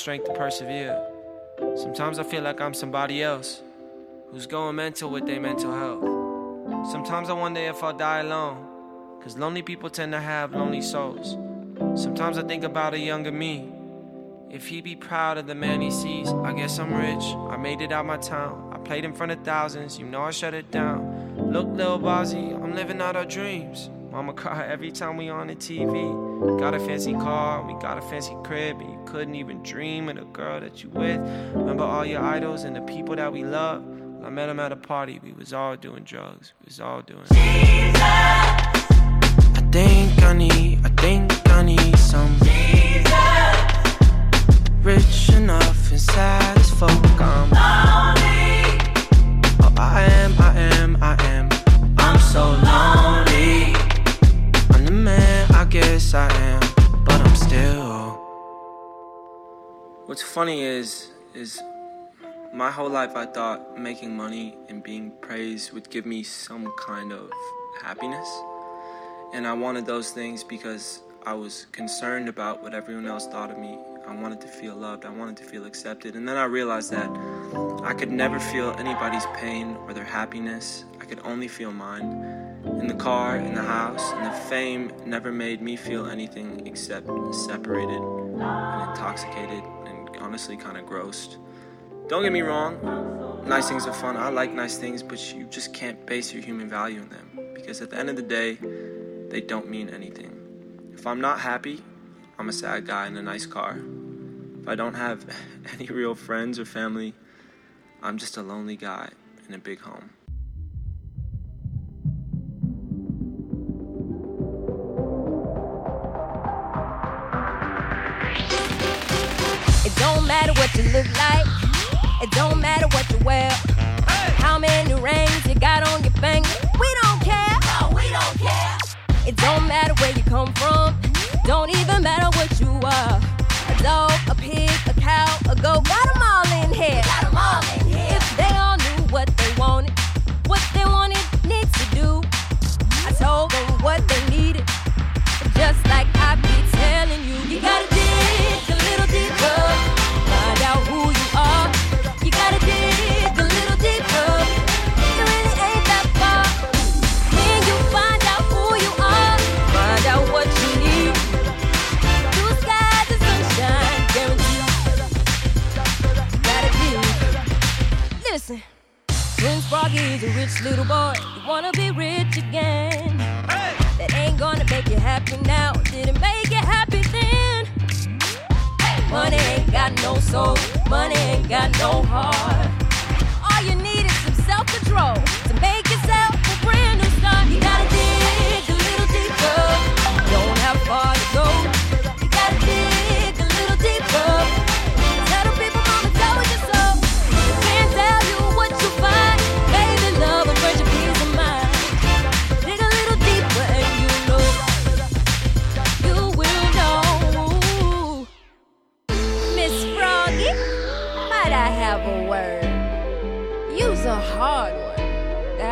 strength to persevere. Sometimes I feel like I'm somebody else who's going mental with their mental health. Sometimes I wonder if I'll die alone, cause lonely people tend to have lonely souls. Sometimes I think about a younger me. If he'd be proud of the man he sees, I guess I'm rich. I made it out my town. I played in front of thousands, you know I shut it down. Look, Lil Bozzy, I'm living out our dreams. Mama cry every time we on the TV. Got a fancy car, we got a fancy crib, and you couldn't even dream of the girl that you with. Remember all your idols and the people that we love? Well, I met them at a party, we was all doing drugs, we was all doing. Jesus. I think I need, I think I need some. Jesus. Rich enough and sad as folk, I'm lonely. Oh, I am, I am, I am. I'm so lonely. Guess I am, but I'm still. What's funny is, is my whole life I thought making money and being praised would give me some kind of happiness. And I wanted those things because I was concerned about what everyone else thought of me. I wanted to feel loved, I wanted to feel accepted. And then I realized that I could never feel anybody's pain or their happiness, I could only feel mine in the car, in the house, and the fame never made me feel anything except separated and intoxicated and honestly kind of grossed. Don't get me wrong, nice things are fun. I like nice things, but you just can't base your human value on them because at the end of the day, they don't mean anything. If I'm not happy, I'm a sad guy in a nice car. If I don't have any real friends or family, I'm just a lonely guy in a big home. What you look like. It don't matter what you wear. How many rings you got on your finger. We don't care. No, we don't care. It don't matter where you come from. Don't even matter what you are. A dog, a pig, a cow, a goat. Got them all in here. Got them all in here. If they all knew what they wanted, what they wanted needs to do. I told them what they needed. Just like I be telling you, you gotta Froggy's a rich little boy. You wanna be rich again. Hey. That ain't gonna make you happy now. Didn't make you happy then. Hey. Money ain't got no soul. Money ain't got no heart. All you need is some self control to make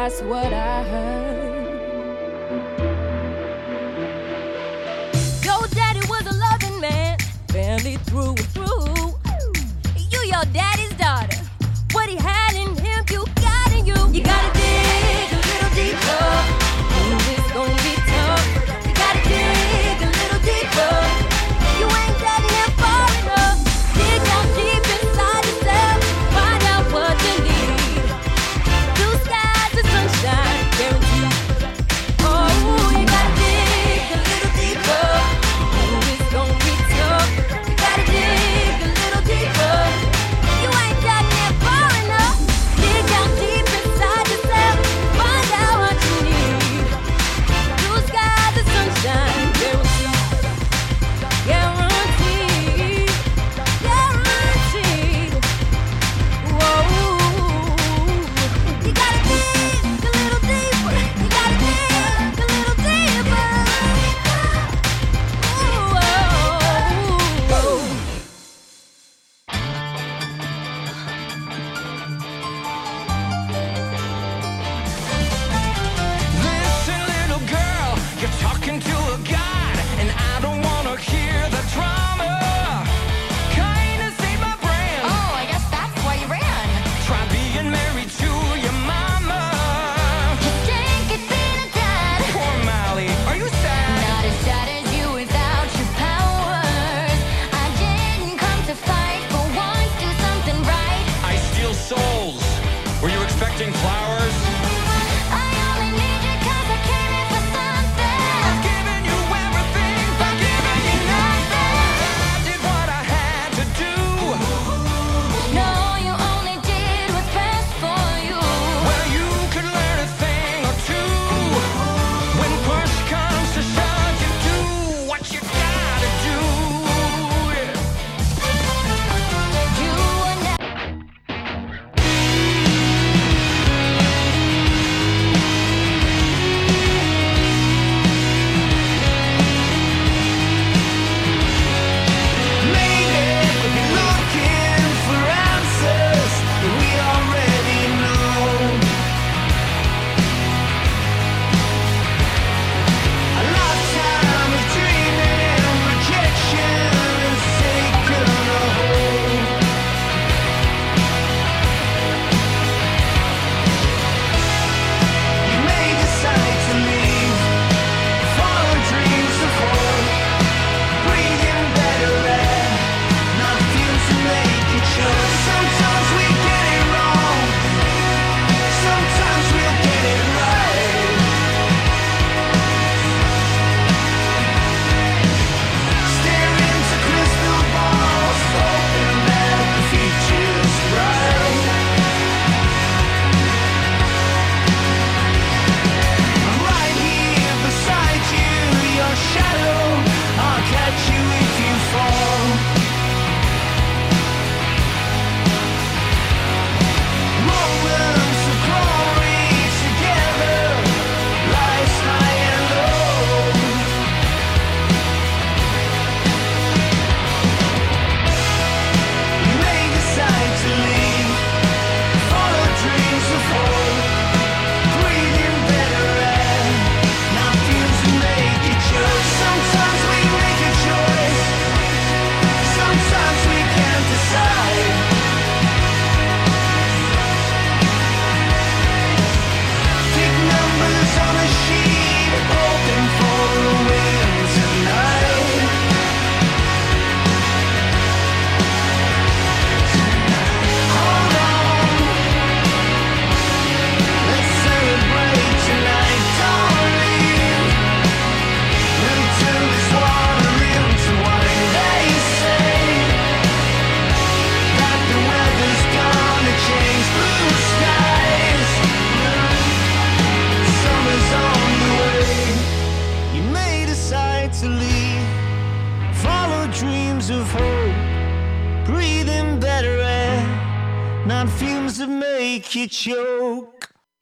that's what I heard.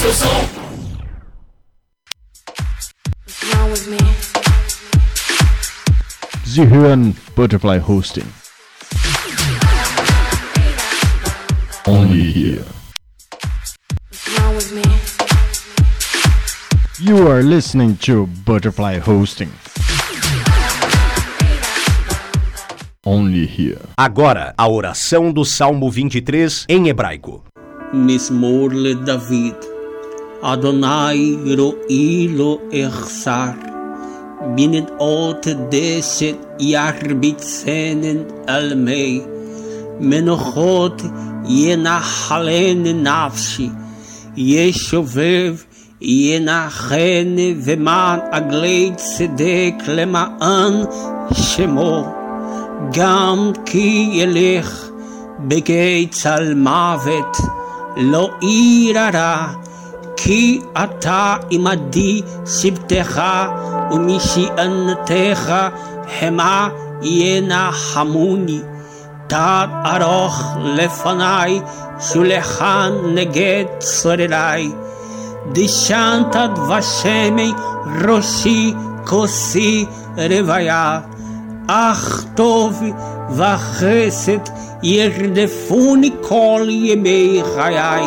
seu som. Zihuan Butterfly Hosting. Only here. You are listening to Butterfly Hosting. Only here. Agora, a oração do Salmo 23 em hebraico. Mismor David אדוני רואי לו אחסר. בנדעות דשת ירביצנן על מי. מנוחות ינחלן נפשי. ישובב ינחן ומען עגלי צדק למען שמו. גם כי ילך בגיא צל מוות, לא ירא כי אתה עמדי שבטך ומשענתך המה ינחמוני. תת ארוך לפניי, שולחן נגד צורריי. דשנת דבשמי ראשי כוסי רוויה. אך טוב והחסד ירדפוני כל ימי חיי,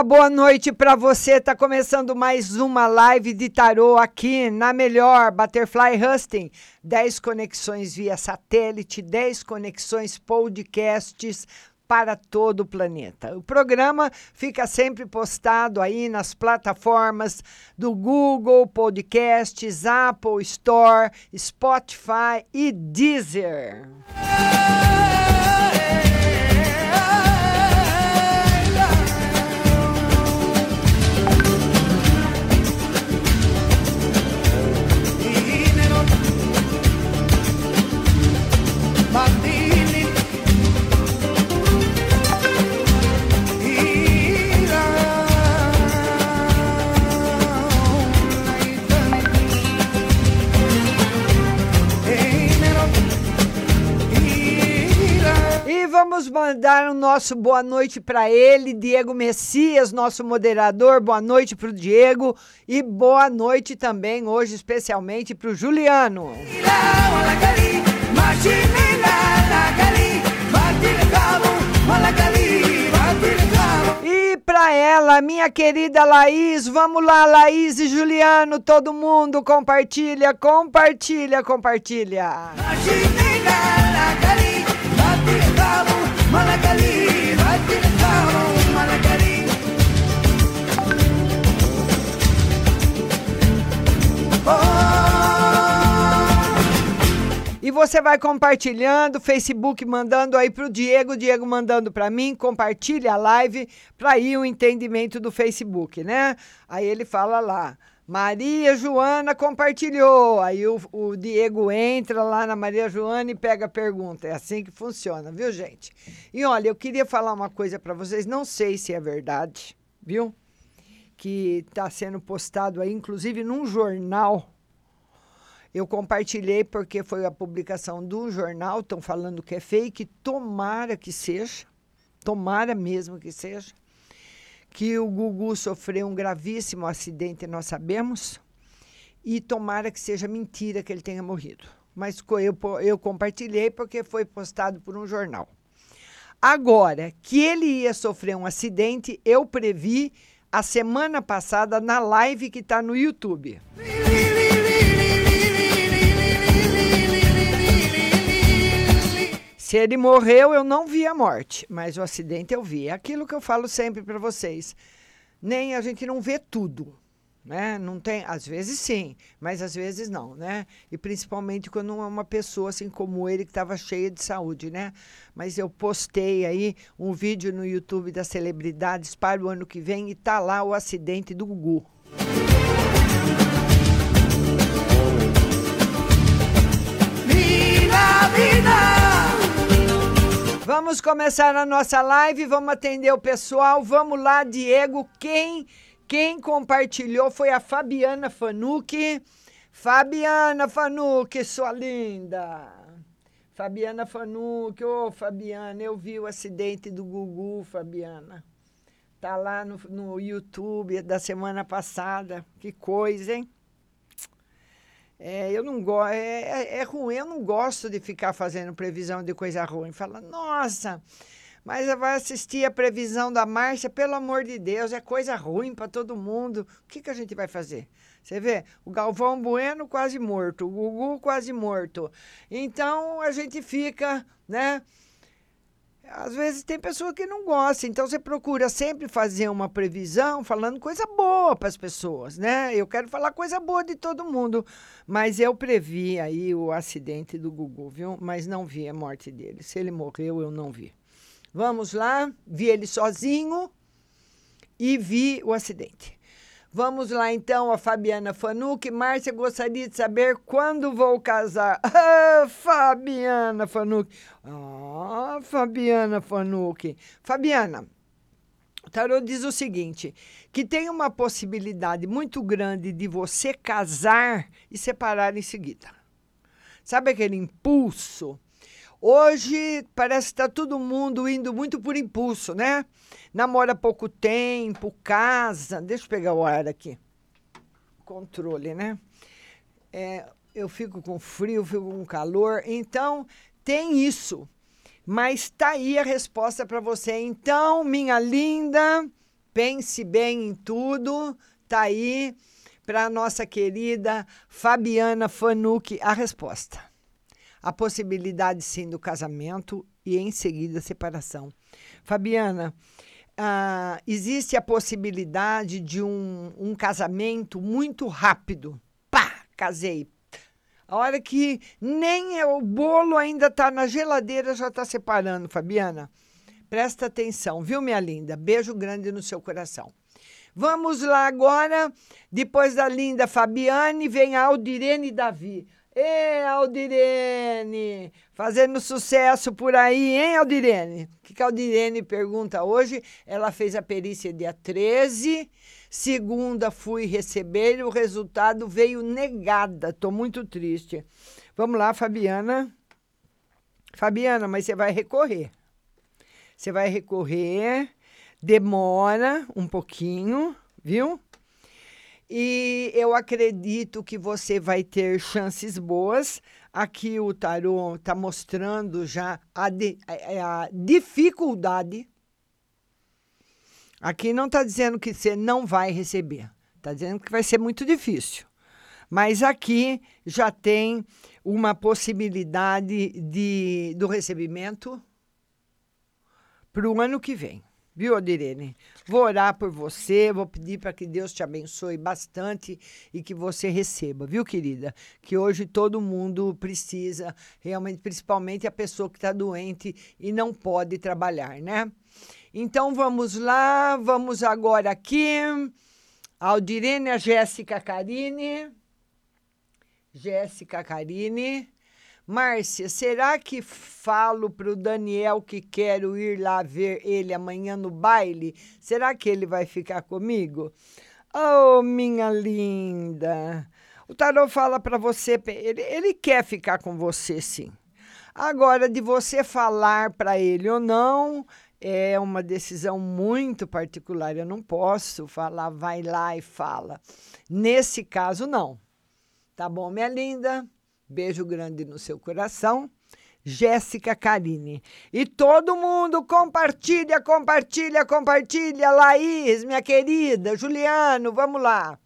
uma boa noite para você. Tá começando mais uma live de tarô aqui na melhor Butterfly Husting. 10 conexões via satélite, 10 conexões podcasts para todo o planeta. O programa fica sempre postado aí nas plataformas do Google Podcasts, Apple Store, Spotify e Deezer. Mandili vamos mandar o nosso boa noite para ele, Diego Messias, nosso moderador. Boa noite para o Diego e boa noite também, hoje, especialmente para o Juliano. E para ela, minha querida Laís, vamos lá, Laís e Juliano, todo mundo compartilha, compartilha, compartilha. E você vai compartilhando, Facebook mandando aí pro Diego, Diego mandando para mim, compartilha a live para ir o entendimento do Facebook, né? Aí ele fala lá, Maria Joana compartilhou. Aí o, o Diego entra lá na Maria Joana e pega a pergunta. É assim que funciona, viu, gente? E olha, eu queria falar uma coisa para vocês, não sei se é verdade, viu? Que está sendo postado aí, inclusive num jornal eu compartilhei porque foi a publicação do jornal, estão falando que é fake, tomara que seja, tomara mesmo que seja, que o Gugu sofreu um gravíssimo acidente, nós sabemos, e tomara que seja mentira que ele tenha morrido. Mas eu, eu compartilhei porque foi postado por um jornal. Agora, que ele ia sofrer um acidente, eu previ a semana passada na live que está no YouTube. Se ele morreu, eu não vi a morte, mas o acidente eu vi. É aquilo que eu falo sempre para vocês. Nem a gente não vê tudo, né? Não tem, às vezes sim, mas às vezes não, né? E principalmente quando é uma pessoa assim como ele que estava cheia de saúde, né? Mas eu postei aí um vídeo no YouTube das celebridades para o ano que vem e tá lá o acidente do Gugu. Vamos começar a nossa live, vamos atender o pessoal. Vamos lá, Diego. Quem quem compartilhou foi a Fabiana Fanucchi. Fabiana Fanucchi, sua linda. Fabiana Fanucchi, ô oh, Fabiana, eu vi o acidente do Gugu, Fabiana. Tá lá no, no YouTube da semana passada. Que coisa, hein? É, eu não gosto, é, é, é, ruim, eu não gosto de ficar fazendo previsão de coisa ruim. Fala, nossa, mas vai assistir a previsão da Márcia, pelo amor de Deus, é coisa ruim para todo mundo. O que, que a gente vai fazer? Você vê, o Galvão Bueno quase morto, o Gugu quase morto. Então a gente fica, né? Às vezes tem pessoa que não gosta, então você procura sempre fazer uma previsão falando coisa boa para as pessoas, né? Eu quero falar coisa boa de todo mundo, mas eu previ aí o acidente do Gugu, viu? Mas não vi a morte dele. Se ele morreu, eu não vi. Vamos lá, vi ele sozinho e vi o acidente. Vamos lá então, a Fabiana Fanuc. Márcia, gostaria de saber quando vou casar. Ah, Fabiana Fanuc. Ah, Fabiana Fanuc. Fabiana, o tarô diz o seguinte: que tem uma possibilidade muito grande de você casar e separar em seguida. Sabe aquele impulso? Hoje parece que está todo mundo indo muito por impulso, né? Namora pouco tempo, casa. Deixa eu pegar o ar aqui. Controle, né? É, eu fico com frio, fico com calor. Então, tem isso. Mas tá aí a resposta para você. Então, minha linda, pense bem em tudo. Tá aí para nossa querida Fabiana Fanuc a resposta. A possibilidade sim do casamento e em seguida a separação. Fabiana, ah, existe a possibilidade de um, um casamento muito rápido. Pá, casei, a hora que nem é o bolo ainda está na geladeira, já está separando, Fabiana. Presta atenção, viu, minha linda? Beijo grande no seu coração. Vamos lá agora. Depois da linda Fabiane, vem a Aldirene Davi. Ê, Aldirene! Fazendo sucesso por aí, hein, Aldirene? O que, a Aldirene pergunta hoje? Ela fez a perícia dia 13. Segunda fui receber e o resultado veio negada. Estou muito triste. Vamos lá, Fabiana. Fabiana, mas você vai recorrer. Você vai recorrer, demora um pouquinho, viu? E eu acredito que você vai ter chances boas. Aqui o tarô está mostrando já a, de, a, a dificuldade. Aqui não está dizendo que você não vai receber. Está dizendo que vai ser muito difícil. Mas aqui já tem uma possibilidade de, do recebimento para o ano que vem. Viu, Odirene? Vou orar por você, vou pedir para que Deus te abençoe bastante e que você receba, viu, querida? Que hoje todo mundo precisa, realmente, principalmente a pessoa que está doente e não pode trabalhar, né? Então vamos lá, vamos agora aqui. Aldirene, a Jéssica Carine. Jéssica Carine. Márcia, será que falo para o Daniel que quero ir lá ver ele amanhã no baile? Será que ele vai ficar comigo? Oh, minha linda. O tarô fala para você, ele, ele quer ficar com você, sim. Agora, de você falar para ele ou não, é uma decisão muito particular. Eu não posso falar, vai lá e fala. Nesse caso, não. Tá bom, minha linda? Beijo grande no seu coração. Jéssica Carine. E todo mundo compartilha, compartilha, compartilha. Laís, minha querida, Juliano, vamos lá.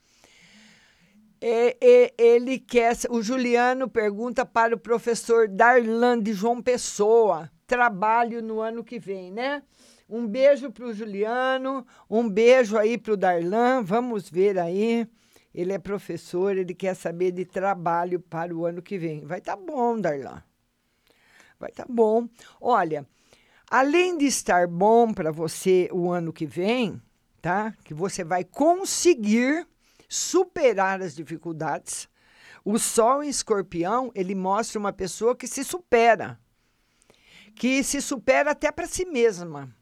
E, e, ele quer. O Juliano pergunta para o professor Darlan de João Pessoa. Trabalho no ano que vem, né? Um beijo para o Juliano, um beijo aí para o Darlan. Vamos ver aí. Ele é professor, ele quer saber de trabalho para o ano que vem. Vai estar tá bom, Darlan. Vai estar tá bom. Olha, além de estar bom para você o ano que vem, tá? Que você vai conseguir superar as dificuldades. O Sol em Escorpião, ele mostra uma pessoa que se supera. Que se supera até para si mesma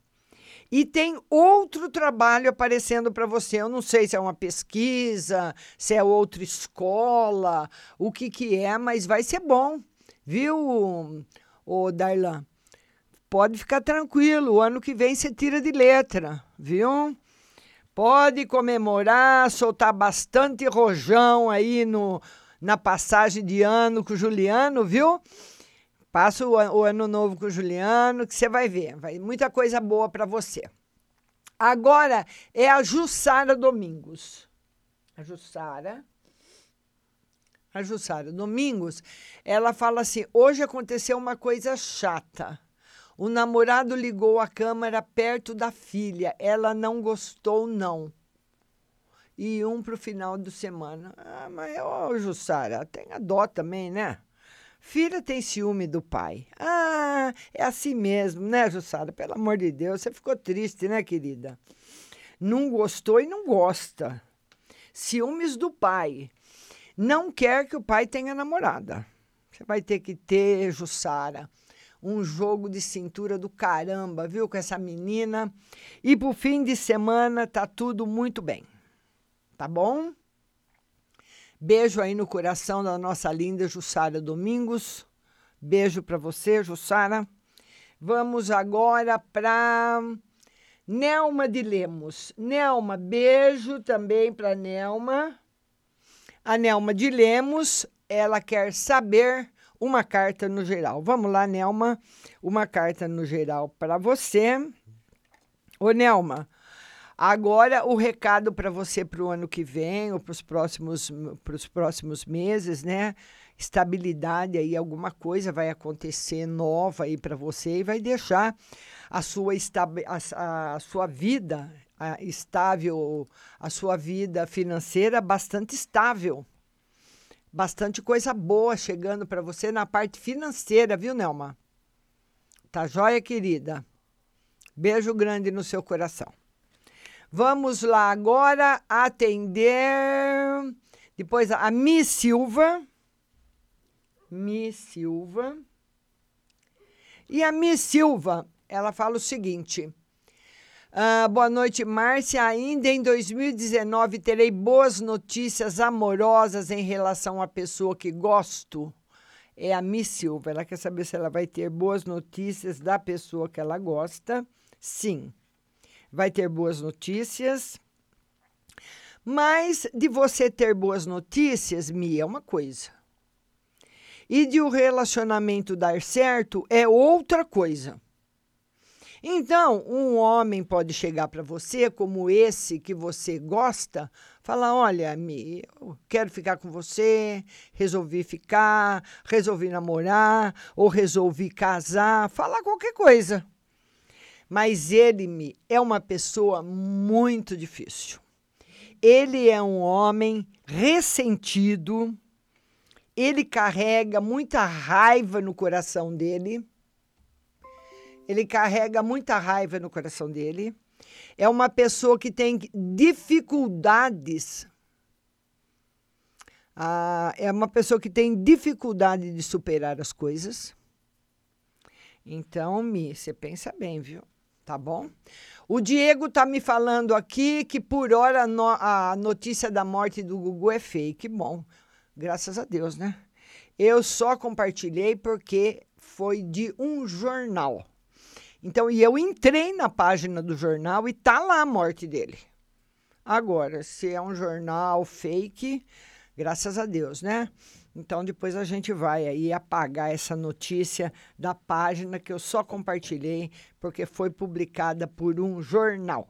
e tem outro trabalho aparecendo para você. Eu não sei se é uma pesquisa, se é outra escola, o que que é, mas vai ser bom, viu, o Darlan? Pode ficar tranquilo, o ano que vem você tira de letra, viu? Pode comemorar, soltar bastante rojão aí no, na passagem de ano com o Juliano, viu? Passa o, o, ano novo com o Juliano, que você vai ver. Vai muita coisa boa para você. Agora é a Jussara Domingos. A Jussara. A Jussara Domingos, ela fala assim: hoje aconteceu uma coisa chata. O namorado ligou a câmera perto da filha. Ela não gostou, não. E um para o final de semana. Ah, mas, ô, Jussara, tem a dó também, né? Filha tem ciúme do pai. Ah, é assim mesmo, né, Jussara? Pelo amor de Deus, você ficou triste, né, querida? Não gostou e não gosta. Ciúmes do pai. Não quer que o pai tenha namorada. Você vai ter que ter, Jussara, um jogo de cintura do caramba, viu, com essa menina. E pro fim de semana tá tudo muito bem. Tá bom? Beijo aí no coração da nossa linda Jussara Domingos. Beijo para você, Jussara. Vamos agora para Nelma de Lemos. Nelma, beijo também para Nelma. A Nelma de Lemos, ela quer saber uma carta no geral. Vamos lá, Nelma, uma carta no geral para você. Ô, Nelma, Agora, o recado para você para o ano que vem ou para os próximos, próximos meses, né? Estabilidade aí, alguma coisa vai acontecer nova aí para você e vai deixar a sua, a, a sua vida a, estável, a sua vida financeira bastante estável. Bastante coisa boa chegando para você na parte financeira, viu, Nelma? Tá joia, querida? Beijo grande no seu coração. Vamos lá agora atender. Depois a Miss Silva. Miss Silva. E a Miss Silva, ela fala o seguinte. Uh, boa noite, Márcia. Ainda em 2019 terei boas notícias amorosas em relação à pessoa que gosto. É a Miss Silva. Ela quer saber se ela vai ter boas notícias da pessoa que ela gosta. Sim vai ter boas notícias. Mas de você ter boas notícias, Mi, é uma coisa. E de o relacionamento dar certo é outra coisa. Então, um homem pode chegar para você, como esse que você gosta, falar: Olha, Mi, eu quero ficar com você, resolvi ficar, resolvi namorar, ou resolvi casar, falar qualquer coisa mas ele é uma pessoa muito difícil. Ele é um homem ressentido, ele carrega muita raiva no coração dele. Ele carrega muita raiva no coração dele. É uma pessoa que tem dificuldades. Ah, é uma pessoa que tem dificuldade de superar as coisas. Então, Mi, você pensa bem, viu? Tá bom? O Diego tá me falando aqui que por hora no, a notícia da morte do Gugu é fake. Bom, graças a Deus, né? Eu só compartilhei porque foi de um jornal. Então, e eu entrei na página do jornal e tá lá a morte dele. Agora, se é um jornal fake, graças a Deus, né? Então depois a gente vai aí apagar essa notícia da página que eu só compartilhei porque foi publicada por um jornal.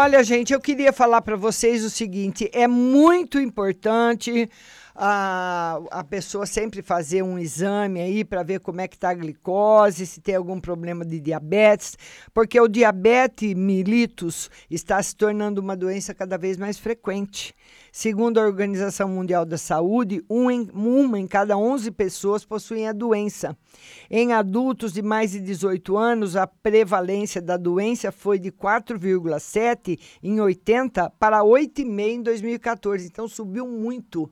Olha, gente, eu queria falar para vocês o seguinte: é muito importante a, a pessoa sempre fazer um exame aí para ver como é que está a glicose, se tem algum problema de diabetes, porque o diabetes mellitus está se tornando uma doença cada vez mais frequente. Segundo a Organização Mundial da Saúde, um em, uma em cada 11 pessoas possuem a doença. Em adultos de mais de 18 anos, a prevalência da doença foi de 4,7 em 80 para 8,5 em 2014. Então subiu muito.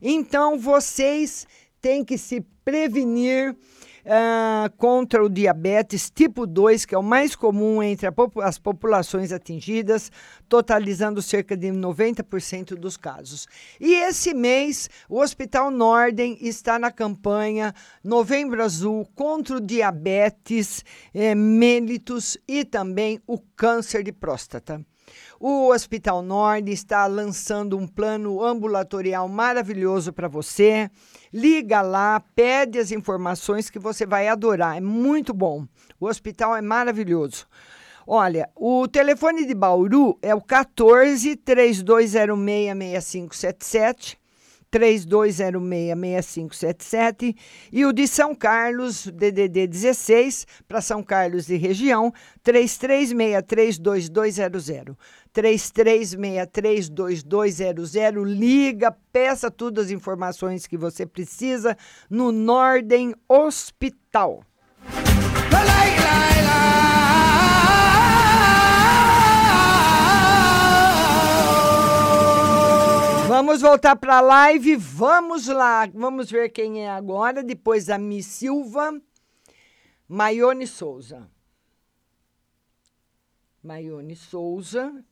Então vocês têm que se prevenir uh, contra o diabetes tipo 2, que é o mais comum entre as populações atingidas, totalizando cerca de 90% dos casos. E esse mês, o Hospital Norden está na campanha Novembro Azul contra o diabetes eh, mellitus e também o câncer de próstata. O Hospital Nord está lançando um plano ambulatorial maravilhoso para você. Liga lá, pede as informações que você vai adorar. É muito bom. O hospital é maravilhoso. Olha, o telefone de Bauru é o 14 3206 6577. 3206-6577 e o de São Carlos, DDD 16, para São Carlos e região, 33632200. 33632200. Liga, peça todas as informações que você precisa no Norden Hospital. Vamos voltar para a live. Vamos lá. Vamos ver quem é agora. Depois da Miss Silva. Maione Souza. Maione Souza.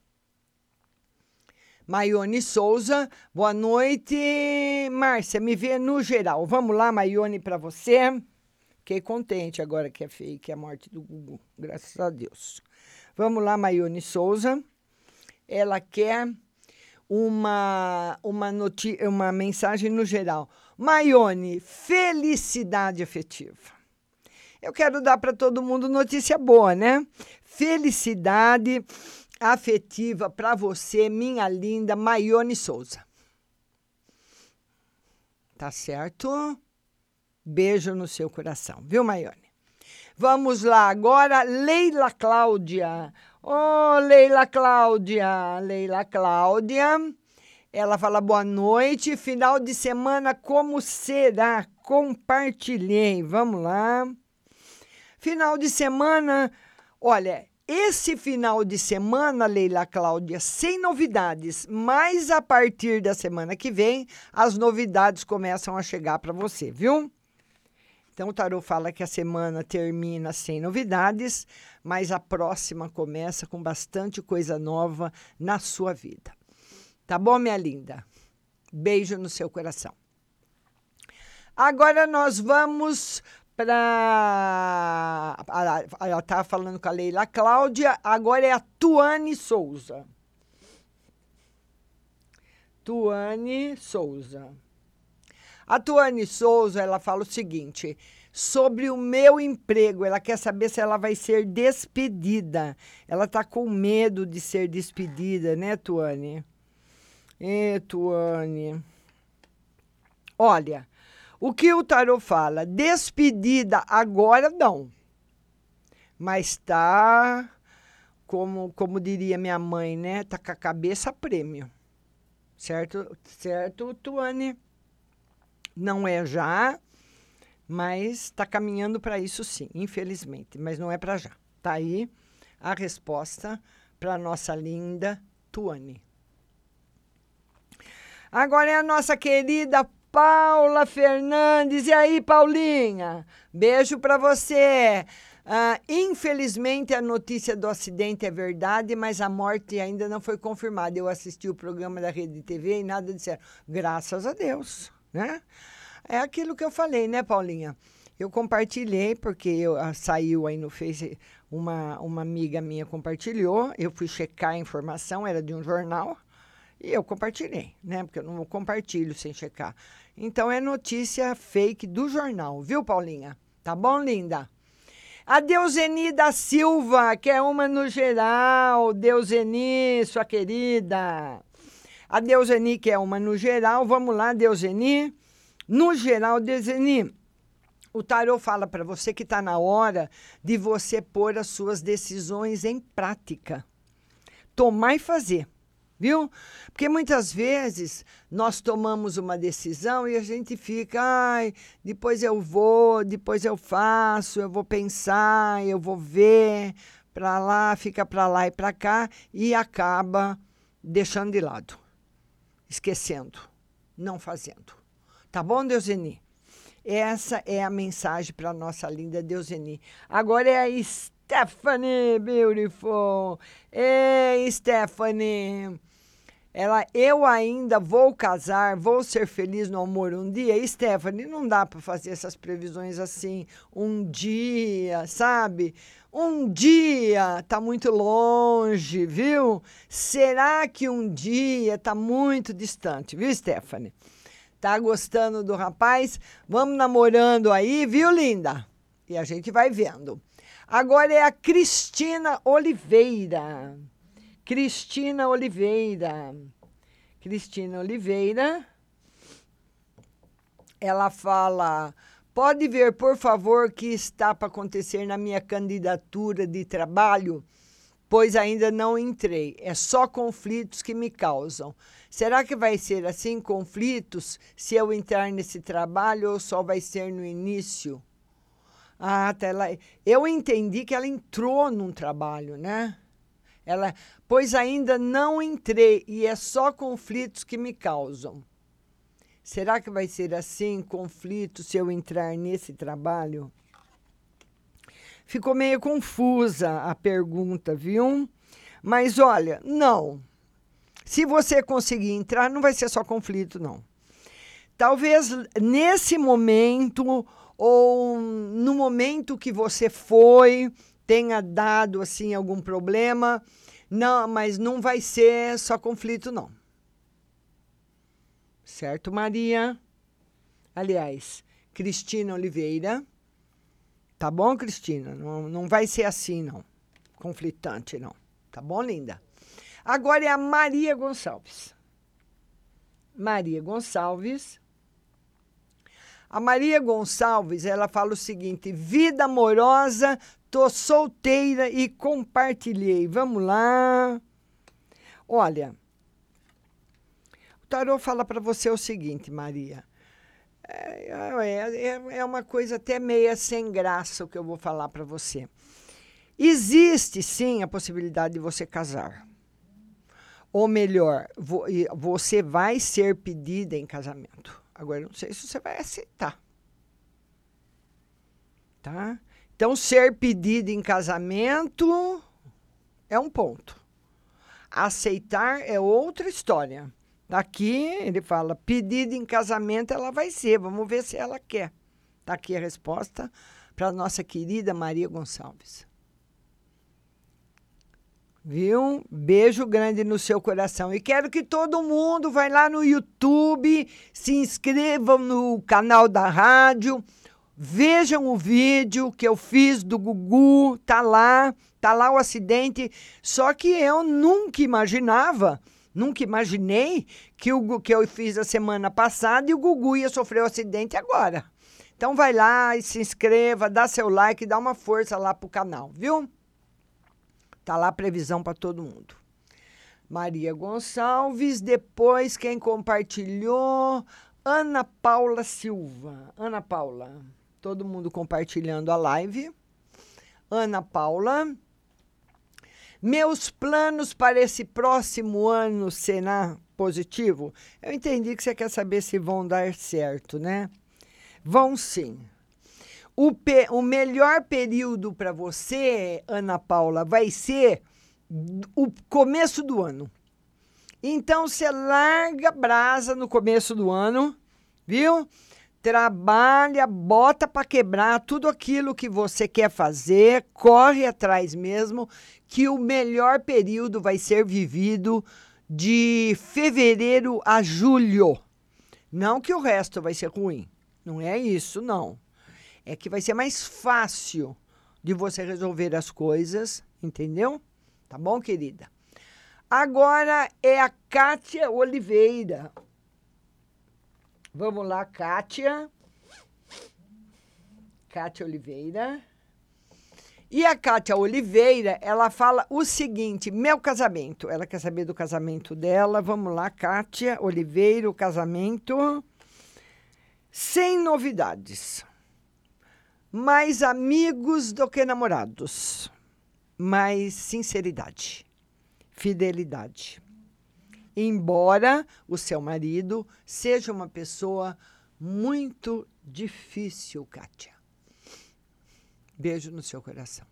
Maione Souza. Boa noite, Márcia. Me vê no geral. Vamos lá, Maione, para você. Fiquei contente agora que é fake a morte do Gugu. Graças a Deus. Vamos lá, Maione Souza. Ela quer uma, uma, noti uma mensagem no geral. Maione, felicidade afetiva. Eu quero dar para todo mundo notícia boa, né? Felicidade afetiva para você, minha linda Maione Souza. Tá certo? Beijo no seu coração, viu, Maione? Vamos lá agora, Leila Cláudia. Ô, oh, Leila Cláudia, Leila Cláudia. Ela fala boa noite. Final de semana, como será? Compartilhei. Vamos lá. Final de semana, olha, esse final de semana, Leila Cláudia, sem novidades, mas a partir da semana que vem, as novidades começam a chegar para você, viu? Então, o Tarô fala que a semana termina sem novidades, mas a próxima começa com bastante coisa nova na sua vida. Tá bom, minha linda? Beijo no seu coração. Agora nós vamos para. Ela estava falando com a Leila Cláudia, agora é a Tuane Souza. Tuane Souza. A Tuane Souza, ela fala o seguinte, sobre o meu emprego, ela quer saber se ela vai ser despedida. Ela está com medo de ser despedida, né, Tuane? É, Tuane. Olha, o que o tarô fala? Despedida agora não. Mas tá como como diria minha mãe, né? Tá com a cabeça prêmio. Certo? Certo, Tuane? Não é já, mas está caminhando para isso sim, infelizmente, mas não é para já. Tá aí a resposta para nossa linda Tuane. Agora é a nossa querida Paula Fernandes. E aí, Paulinha? Beijo para você. Uh, infelizmente, a notícia do acidente é verdade, mas a morte ainda não foi confirmada. Eu assisti o programa da Rede TV e nada disseram. Graças a Deus, né? É aquilo que eu falei, né, Paulinha? Eu compartilhei, porque eu, uh, saiu aí no Face, uma, uma amiga minha compartilhou, eu fui checar a informação, era de um jornal, e eu compartilhei, né? Porque eu não compartilho sem checar. Então é notícia fake do jornal, viu, Paulinha? Tá bom, linda? A Deuseni da Silva, que é uma no geral. Deuseni, sua querida. A Deuseni, que é uma no geral. Vamos lá, Deuseni. No geral, Deuseni. O tarô fala para você que está na hora de você pôr as suas decisões em prática. Tomar e fazer viu? Porque muitas vezes nós tomamos uma decisão e a gente fica, ai, depois eu vou, depois eu faço, eu vou pensar, eu vou ver, para lá, fica para lá e para cá e acaba deixando de lado, esquecendo, não fazendo. Tá bom, Deuseni? Essa é a mensagem para nossa linda Deuseni. Agora é a Stephanie Beautiful. Ei, Stephanie. Ela, eu ainda vou casar, vou ser feliz no amor um dia. Stephanie, não dá para fazer essas previsões assim, um dia, sabe? Um dia tá muito longe, viu? Será que um dia tá muito distante, viu, Stephanie? Tá gostando do rapaz? Vamos namorando aí, viu, linda? E a gente vai vendo. Agora é a Cristina Oliveira. Cristina Oliveira. Cristina Oliveira. Ela fala: pode ver, por favor, o que está para acontecer na minha candidatura de trabalho? Pois ainda não entrei. É só conflitos que me causam. Será que vai ser assim, conflitos, se eu entrar nesse trabalho ou só vai ser no início? Ah, tá. Ela, eu entendi que ela entrou num trabalho, né? Ela, pois ainda não entrei e é só conflitos que me causam. Será que vai ser assim, conflito, se eu entrar nesse trabalho? Ficou meio confusa a pergunta, viu? Mas olha, não. Se você conseguir entrar, não vai ser só conflito, não. Talvez nesse momento ou no momento que você foi tenha dado assim algum problema, não, mas não vai ser só conflito, não. Certo, Maria? Aliás, Cristina Oliveira. Tá bom, Cristina? Não, não vai ser assim, não. Conflitante, não. Tá bom, linda? Agora é a Maria Gonçalves. Maria Gonçalves. A Maria Gonçalves, ela fala o seguinte: vida amorosa, tô solteira e compartilhei. Vamos lá. Olha, o tarô fala para você o seguinte, Maria. É, é, é, é uma coisa até meia sem graça o que eu vou falar para você. Existe sim a possibilidade de você casar. Ou melhor, você vai ser pedida em casamento. Agora, não sei se você vai aceitar. Tá? Então, ser pedida em casamento é um ponto. Aceitar é outra história. Aqui ele fala: pedida em casamento ela vai ser. Vamos ver se ela quer. Está aqui a resposta para a nossa querida Maria Gonçalves. Viu? Beijo grande no seu coração. E quero que todo mundo vá lá no YouTube, se inscrevam no canal da rádio, vejam o vídeo que eu fiz do Gugu, tá lá, tá lá o acidente. Só que eu nunca imaginava, nunca imaginei que o que eu fiz a semana passada e o Gugu ia sofrer o acidente agora. Então vai lá e se inscreva, dá seu like, dá uma força lá pro canal, viu? Tá lá a previsão para todo mundo. Maria Gonçalves, depois quem compartilhou, Ana Paula Silva. Ana Paula, todo mundo compartilhando a live. Ana Paula, meus planos para esse próximo ano será positivo? Eu entendi que você quer saber se vão dar certo, né? Vão sim. O, pe o melhor período para você, Ana Paula, vai ser o começo do ano. Então você larga brasa no começo do ano, viu? Trabalha, bota para quebrar tudo aquilo que você quer fazer, corre atrás mesmo, que o melhor período vai ser vivido de fevereiro a julho. Não que o resto vai ser ruim. Não é isso, não é que vai ser mais fácil de você resolver as coisas, entendeu? Tá bom, querida? Agora é a Kátia Oliveira. Vamos lá, Kátia. Kátia Oliveira. E a Kátia Oliveira, ela fala o seguinte: meu casamento. Ela quer saber do casamento dela. Vamos lá, Kátia Oliveira, o casamento. Sem novidades mais amigos do que namorados, mais sinceridade, fidelidade. Embora o seu marido seja uma pessoa muito difícil, Kátia. Beijo no seu coração.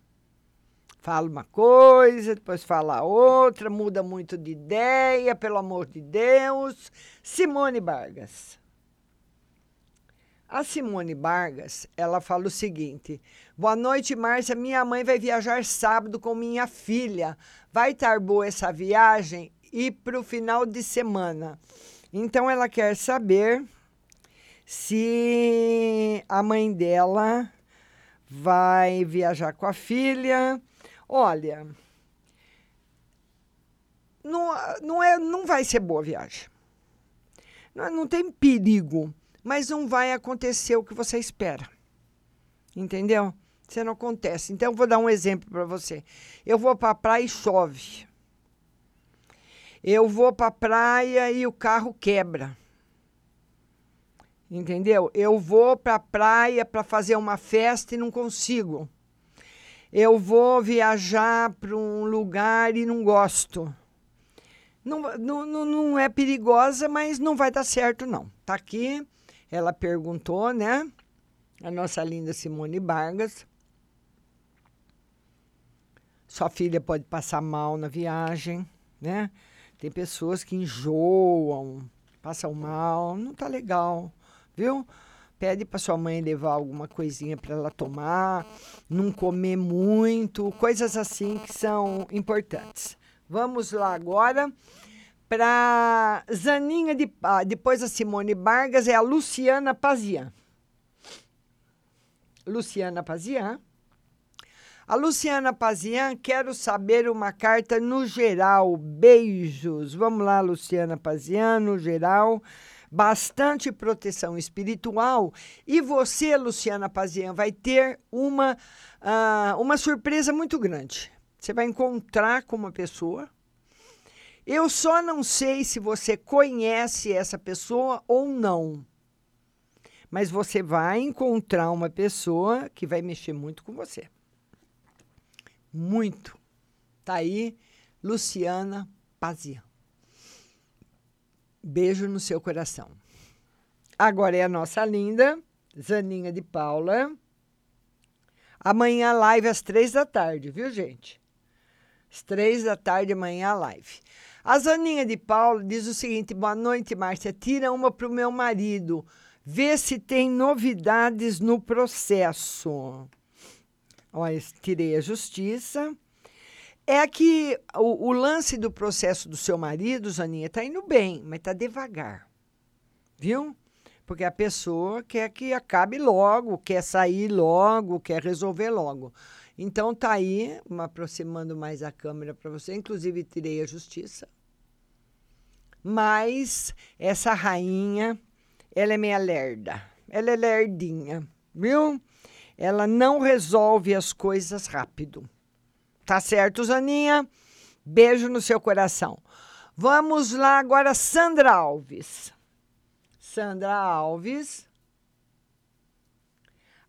Fala uma coisa, depois fala outra, muda muito de ideia, pelo amor de Deus. Simone Vargas. A Simone Vargas, ela fala o seguinte: Boa noite, Márcia. Minha mãe vai viajar sábado com minha filha. Vai estar boa essa viagem e para o final de semana. Então, ela quer saber se a mãe dela vai viajar com a filha. Olha, não, não, é, não vai ser boa viagem. Não, não tem perigo, mas não vai acontecer o que você espera. Entendeu? Você não acontece. Então, eu vou dar um exemplo para você. Eu vou para a praia e chove. Eu vou para a praia e o carro quebra. Entendeu? Eu vou para a praia para fazer uma festa e não consigo. Eu vou viajar para um lugar e não gosto. Não, não, não, é perigosa, mas não vai dar certo, não. Tá aqui, ela perguntou, né? A nossa linda Simone Vargas. Sua filha pode passar mal na viagem, né? Tem pessoas que enjoam, passam mal, não tá legal, viu? Pede para sua mãe levar alguma coisinha para ela tomar, não comer muito, coisas assim que são importantes. Vamos lá agora para Zaninha de depois a Simone Vargas é a Luciana Pazian. Luciana Pazian. A Luciana Pazian, quero saber uma carta no geral. Beijos. Vamos lá, Luciana Pazian, no geral. Bastante proteção espiritual. E você, Luciana Pazian, vai ter uma, uh, uma surpresa muito grande. Você vai encontrar com uma pessoa. Eu só não sei se você conhece essa pessoa ou não. Mas você vai encontrar uma pessoa que vai mexer muito com você muito. Tá aí, Luciana Pazia. Beijo no seu coração. Agora é a nossa linda Zaninha de Paula. Amanhã live às três da tarde, viu, gente? Às três da tarde, amanhã live. A Zaninha de Paula diz o seguinte: boa noite, Márcia. Tira uma para o meu marido. Vê se tem novidades no processo. Olha, tirei a justiça. É que o, o, lance do processo do seu marido, Zaninha, está indo bem, mas está devagar. Viu? Porque a pessoa quer que acabe logo, quer sair logo, quer resolver logo. Então tá aí, aproximando mais a câmera para você. Inclusive, tirei a justiça. Mas essa rainha, ela é meia lerda. Ela é lerdinha, viu? Ela não resolve as coisas rápido. Tá certo, Zaninha? Beijo no seu coração. Vamos lá agora, Sandra Alves. Sandra Alves.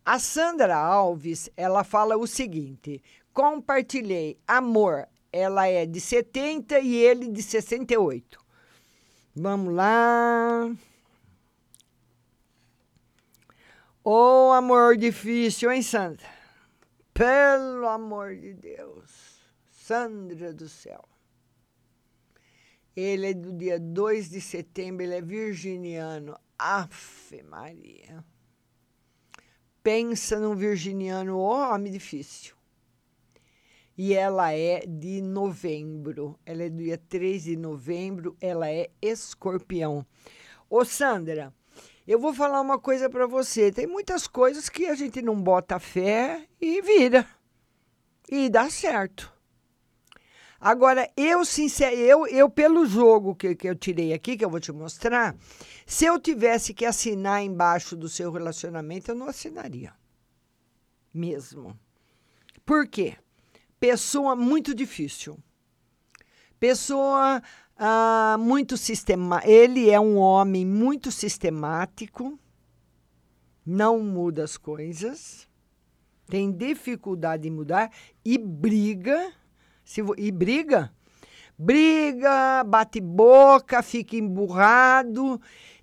A Sandra Alves, ela fala o seguinte: compartilhei amor. Ela é de 70 e ele de 68. Vamos lá. Ô oh, amor difícil, hein, Sandra? Pelo amor de Deus. Sandra do céu. Ele é do dia 2 de setembro, ele é virginiano. Afe Maria. Pensa num virginiano, homem difícil. E ela é de novembro. Ela é do dia 3 de novembro, ela é escorpião. Ô, Sandra, eu vou falar uma coisa para você. Tem muitas coisas que a gente não bota fé e vira. E dá certo. Agora, eu, sincero, eu, eu pelo jogo que, que eu tirei aqui, que eu vou te mostrar, se eu tivesse que assinar embaixo do seu relacionamento, eu não assinaria. Mesmo. Por quê? Pessoa muito difícil. Pessoa ah, muito sistema. Ele é um homem muito sistemático, não muda as coisas, tem dificuldade em mudar e briga. Se, e briga, briga, bate boca, fica emburrado.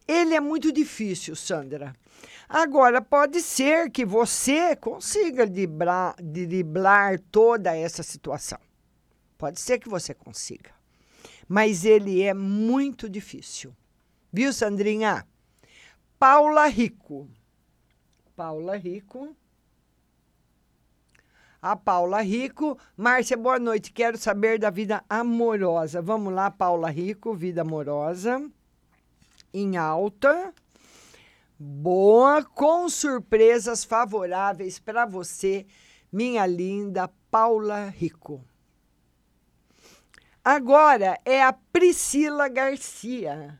Ele é muito difícil, Sandra. Agora, pode ser que você consiga driblar, driblar toda essa situação. Pode ser que você consiga mas ele é muito difícil. Viu, Sandrinha? Paula Rico. Paula Rico. A Paula Rico. Márcia, boa noite. Quero saber da vida amorosa. Vamos lá, Paula Rico, vida amorosa. Em alta. Boa, com surpresas favoráveis para você, minha linda Paula Rico. Agora é a Priscila Garcia.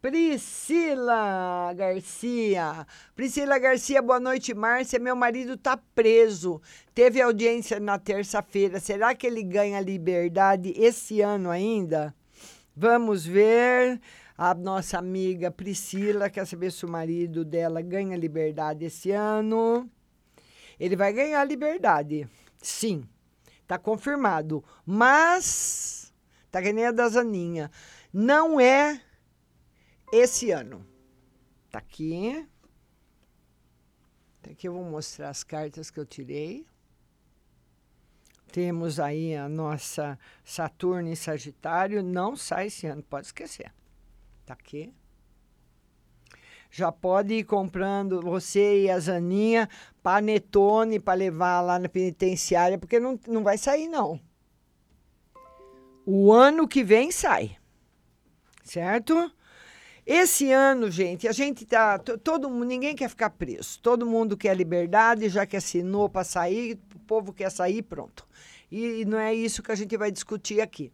Priscila Garcia. Priscila Garcia, boa noite, Márcia. Meu marido tá preso. Teve audiência na terça-feira. Será que ele ganha liberdade esse ano ainda? Vamos ver. A nossa amiga Priscila quer saber se o marido dela ganha liberdade esse ano. Ele vai ganhar liberdade. Sim. Tá confirmado. Mas tá que nem a da Zaninha. Não é esse ano. Tá aqui. Aqui eu vou mostrar as cartas que eu tirei. Temos aí a nossa Saturno em Sagitário. Não sai esse ano, pode esquecer. Tá aqui. Já pode ir comprando você e a Zaninha panetone para levar lá na penitenciária, porque não, não vai sair, não. O ano que vem sai. Certo? Esse ano, gente, a gente tá. Todo mundo, ninguém quer ficar preso. Todo mundo quer liberdade, já que assinou para sair, o povo quer sair, pronto. E, e não é isso que a gente vai discutir aqui.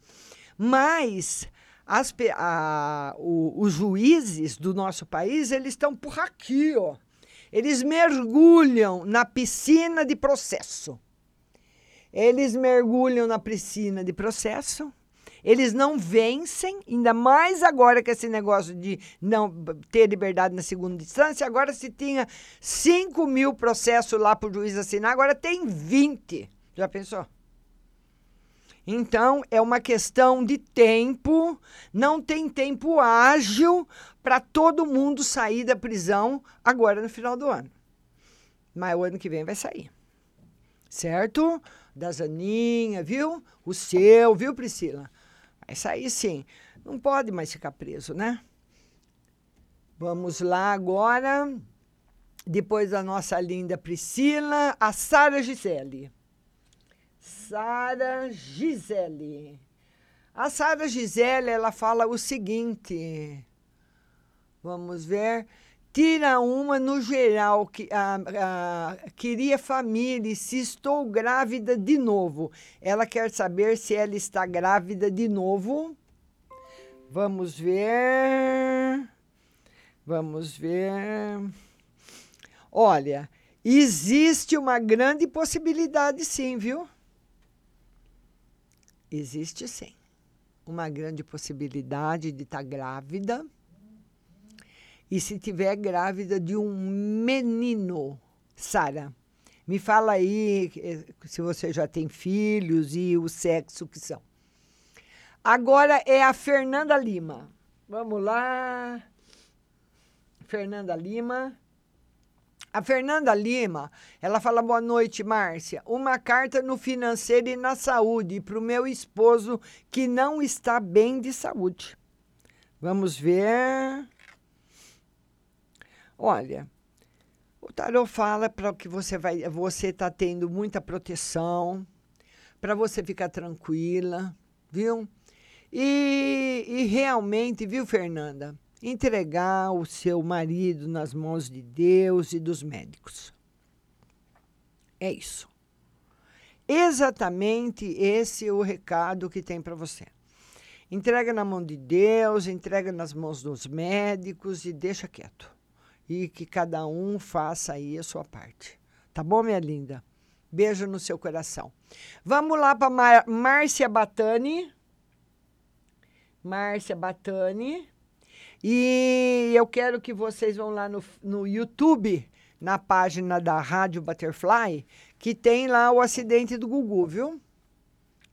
Mas as, a, o, os juízes do nosso país, eles estão por aqui, ó. Eles mergulham na piscina de processo. Eles mergulham na piscina de processo. Eles não vencem, ainda mais agora que esse negócio de não ter liberdade na segunda instância. Agora, se tinha 5 mil processos lá para o juiz assinar, agora tem 20. Já pensou? Então, é uma questão de tempo, não tem tempo ágil para todo mundo sair da prisão agora no final do ano. Mas o ano que vem vai sair. Certo? Da Zaninha, viu? O seu, viu, Priscila? Vai sair sim. Não pode mais ficar preso, né? Vamos lá agora. Depois da nossa linda Priscila, a Sara Gisele. Sara Gisele. A Sara Gisele, ela fala o seguinte. Vamos ver. Tira uma no geral, que a, a, queria família, e se estou grávida de novo. Ela quer saber se ela está grávida de novo. Vamos ver. Vamos ver. Olha, existe uma grande possibilidade, sim, viu? Existe sim. Uma grande possibilidade de estar tá grávida. E se tiver grávida de um menino, Sara, me fala aí eh, se você já tem filhos e o sexo que são. Agora é a Fernanda Lima. Vamos lá. Fernanda Lima. A Fernanda Lima, ela fala boa noite, Márcia. Uma carta no financeiro e na saúde para o meu esposo que não está bem de saúde. Vamos ver. Olha, o tarot fala para que você vai, você está tendo muita proteção, para você ficar tranquila, viu? E, e realmente, viu, Fernanda? Entregar o seu marido nas mãos de Deus e dos médicos. É isso. Exatamente esse é o recado que tem para você. Entrega na mão de Deus, entrega nas mãos dos médicos e deixa quieto. E que cada um faça aí a sua parte. Tá bom, minha linda? Beijo no seu coração. Vamos lá para Márcia Batani. Márcia Batani. E eu quero que vocês vão lá no, no YouTube, na página da Rádio Butterfly, que tem lá o acidente do Gugu, viu?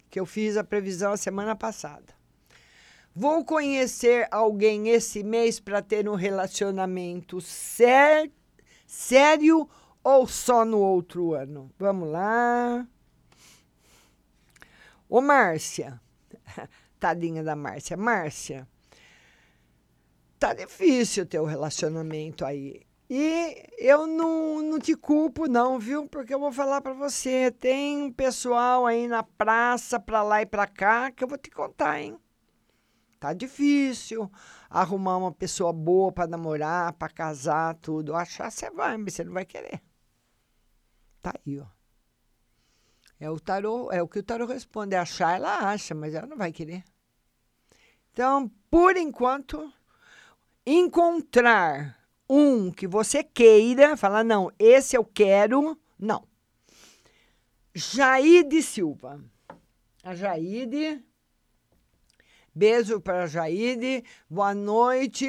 Que eu fiz a previsão a semana passada. Vou conhecer alguém esse mês para ter um relacionamento sé sério ou só no outro ano? Vamos lá. Ô, Márcia. Tadinha da Márcia. Márcia, tá difícil o um relacionamento aí. E eu não, não te culpo, não, viu? Porque eu vou falar para você: tem um pessoal aí na praça, pra lá e pra cá, que eu vou te contar, hein? Tá difícil arrumar uma pessoa boa para namorar, para casar, tudo. Achar você vai, mas você não vai querer. Tá aí, ó. É o tarô, é o que o tarô responde. É achar, ela acha, mas ela não vai querer. Então, por enquanto, encontrar um que você queira, falar, não, esse eu quero, não. Jaide Silva. A Jaide. Beijo para Jaide. Boa noite.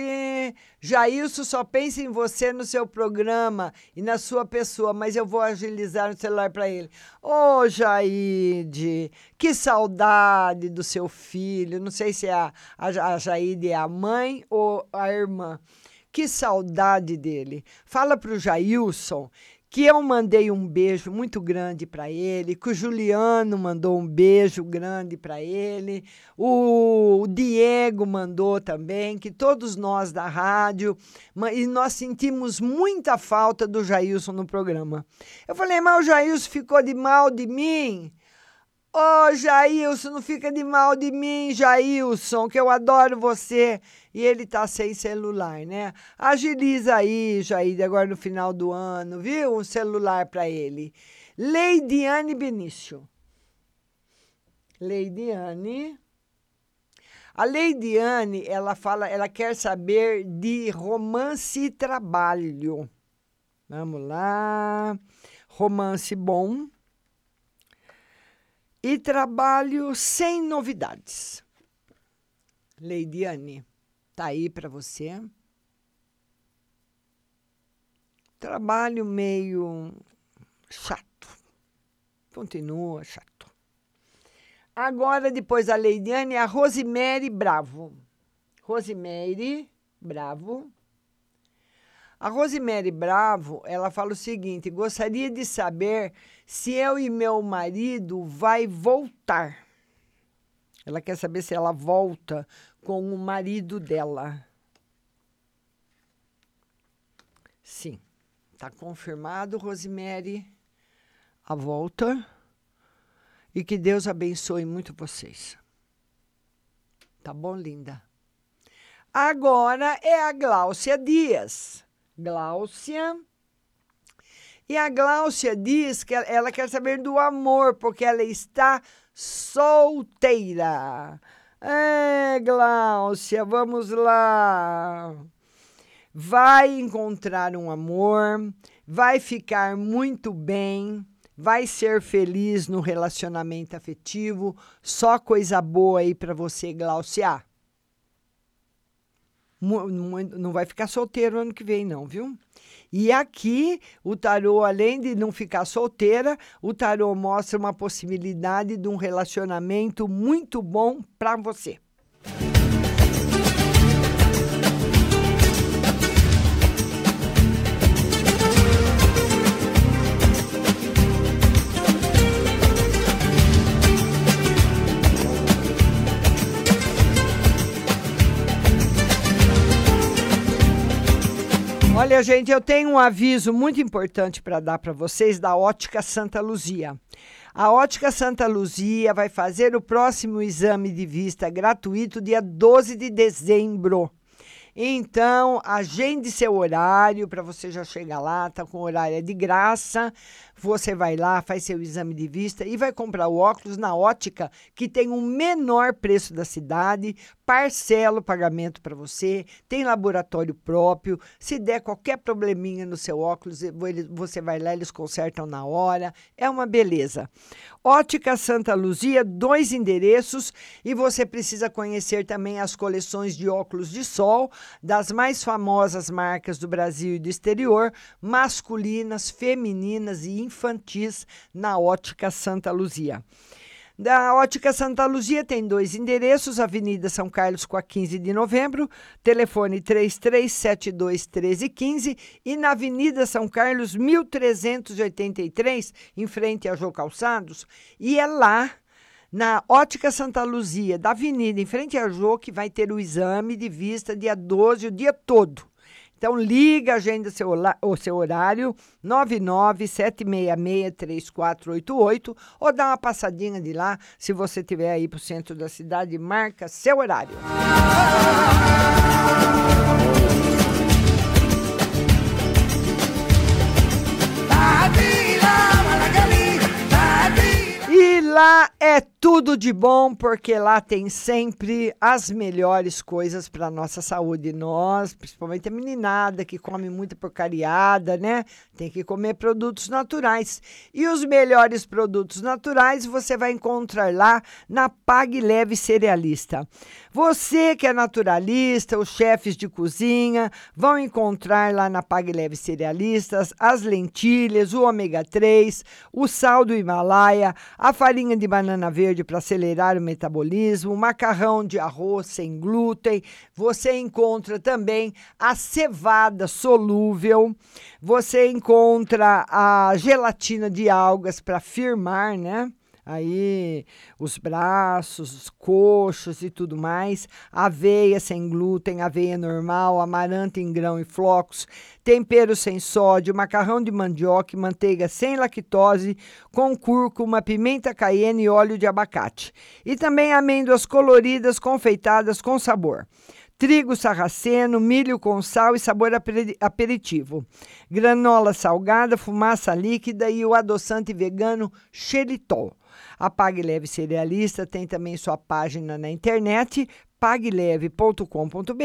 Jailson só pensa em você no seu programa e na sua pessoa, mas eu vou agilizar o celular para ele. Ô, oh, Jaide, que saudade do seu filho. Não sei se é a, a, a Jaide é a mãe ou a irmã. Que saudade dele. Fala para o Jailson que eu mandei um beijo muito grande para ele, que o Juliano mandou um beijo grande para ele, o Diego mandou também, que todos nós da rádio, e nós sentimos muita falta do Jailson no programa. Eu falei, mas o Jailson ficou de mal de mim? Ô, oh, Jailson, não fica de mal de mim, Jailson, que eu adoro você e ele tá sem celular, né? Agiliza aí, Jair, agora no final do ano, viu? Um celular para ele. Leidiane Benício. Leidiane. A Leidiane, ela fala, ela quer saber de romance e trabalho. Vamos lá. Romance bom. E trabalho sem novidades. Leidiane. Tá aí para você. Trabalho meio chato. Continua chato. Agora, depois da Leidiane, a Rosemary Bravo. Rosemary Bravo. A Rosemary Bravo, ela fala o seguinte: gostaria de saber se eu e meu marido vai voltar. Ela quer saber se ela volta com o marido dela. Sim, está confirmado, Rosemary, a volta. E que Deus abençoe muito vocês. Tá bom, linda? Agora é a Gláucia Dias. Gláucia. E a Gláucia diz que ela quer saber do amor, porque ela está solteira. É, Gláucia, vamos lá. Vai encontrar um amor, vai ficar muito bem, vai ser feliz no relacionamento afetivo. Só coisa boa aí para você, Gláucia. Não vai ficar solteiro ano que vem, não, viu? E aqui, o tarô, além de não ficar solteira, o tarô mostra uma possibilidade de um relacionamento muito bom para você. Olha, gente, eu tenho um aviso muito importante para dar para vocês da Ótica Santa Luzia. A Ótica Santa Luzia vai fazer o próximo exame de vista gratuito dia 12 de dezembro. Então, agende seu horário para você já chegar lá, tá com horário é de graça. Você vai lá, faz seu exame de vista e vai comprar o óculos na ótica que tem o menor preço da cidade, parcela o pagamento para você, tem laboratório próprio. Se der qualquer probleminha no seu óculos, você vai lá, eles consertam na hora. É uma beleza. Ótica Santa Luzia, dois endereços e você precisa conhecer também as coleções de óculos de sol das mais famosas marcas do Brasil e do exterior, masculinas, femininas e infantis na Ótica Santa Luzia. Da Ótica Santa Luzia tem dois endereços: Avenida São Carlos com a 15 de novembro, telefone 3372 1315 e na Avenida São Carlos 1383, em frente a Jô Calçados. E é lá na Ótica Santa Luzia, da Avenida, em frente a Jô, que vai ter o exame de vista dia 12, o dia todo. Então liga, agenda seu, o seu horário 997663488 ou dá uma passadinha de lá se você estiver aí pro centro da cidade, marca seu horário. E lá é tudo de bom, porque lá tem sempre as melhores coisas para nossa saúde. Nós, principalmente a meninada que come muita porcariada, né? Tem que comer produtos naturais. E os melhores produtos naturais você vai encontrar lá na Pague Leve Cerealista. Você que é naturalista, os chefes de cozinha vão encontrar lá na Pague Leve Cerealistas as lentilhas, o ômega 3, o sal do Himalaia, a farinha de banana verde para acelerar o metabolismo, o macarrão de arroz sem glúten. Você encontra também a cevada solúvel. Você encontra a gelatina de algas para firmar, né? Aí os braços, os coxos e tudo mais, aveia sem glúten, aveia normal, amaranta em grão e flocos, tempero sem sódio, macarrão de mandioca e manteiga sem lactose, com cúrcuma, pimenta caiena e óleo de abacate. E também amêndoas coloridas confeitadas com sabor trigo sarraceno, milho com sal e sabor aperi- aperitivo, granola salgada, fumaça líquida e o adoçante vegano xeritol. A Pague Leve Cerealista tem também sua página na internet, pagleve.com.br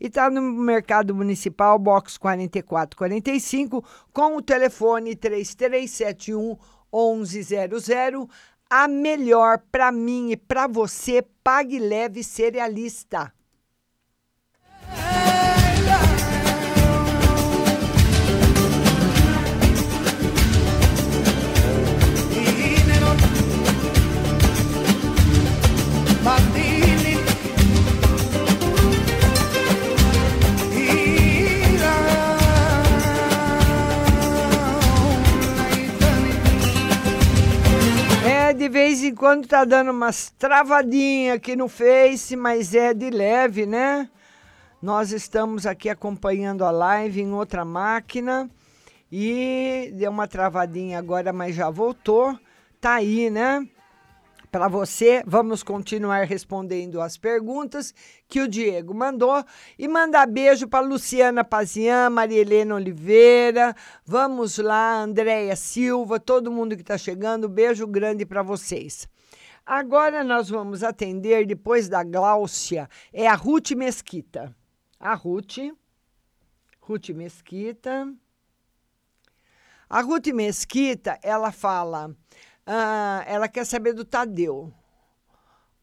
e está no Mercado Municipal, box 4445, com o telefone 3371 1100. A melhor para mim e para você, Pague Leve Cerealista. De vez em quando tá dando umas travadinhas aqui no Face, mas é de leve, né? Nós estamos aqui acompanhando a live em outra máquina e deu uma travadinha agora, mas já voltou. Tá aí, né? Para você, vamos continuar respondendo as perguntas que o Diego mandou e mandar beijo para Luciana Pazian, Maria Helena Oliveira, vamos lá, Andréia Silva, todo mundo que está chegando, beijo grande para vocês. Agora nós vamos atender, depois da Gláucia, é a Ruth Mesquita. A Ruth, Ruth Mesquita. A Ruth Mesquita, ela fala, ah, ela quer saber do Tadeu.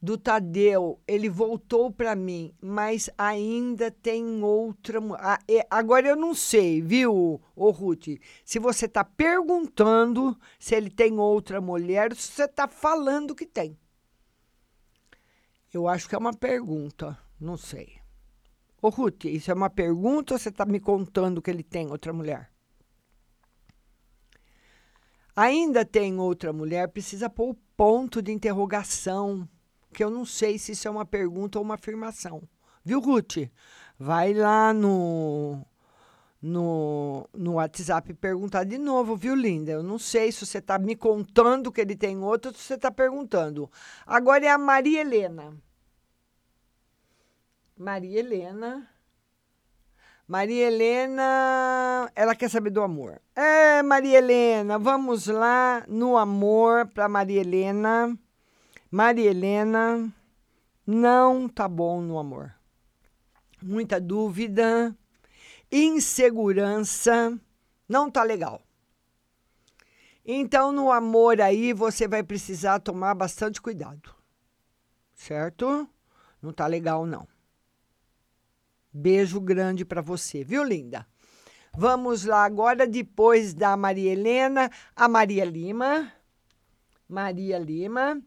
Do Tadeu, ele voltou para mim, mas ainda tem outra. Ah, é, agora eu não sei, viu, ô Ruth? Se você está perguntando se ele tem outra mulher, se você está falando que tem. Eu acho que é uma pergunta, não sei. Ô Ruth, isso é uma pergunta ou você está me contando que ele tem outra mulher? Ainda tem outra mulher, precisa pôr o ponto de interrogação, que eu não sei se isso é uma pergunta ou uma afirmação. Viu, Ruth? Vai lá no, no, no WhatsApp perguntar de novo, viu, linda? Eu não sei se você está me contando que ele tem outra ou se você está perguntando. Agora é a Maria Helena. Maria Helena. Maria Helena, ela quer saber do amor. É, Maria Helena, vamos lá no amor para Maria Helena. Maria Helena, não tá bom no amor. Muita dúvida, insegurança, não tá legal. Então, no amor aí, você vai precisar tomar bastante cuidado. Certo? Não tá legal, não. Beijo grande para você, viu, linda? Vamos lá agora, depois da Maria Helena, a Maria Lima. Maria Lima.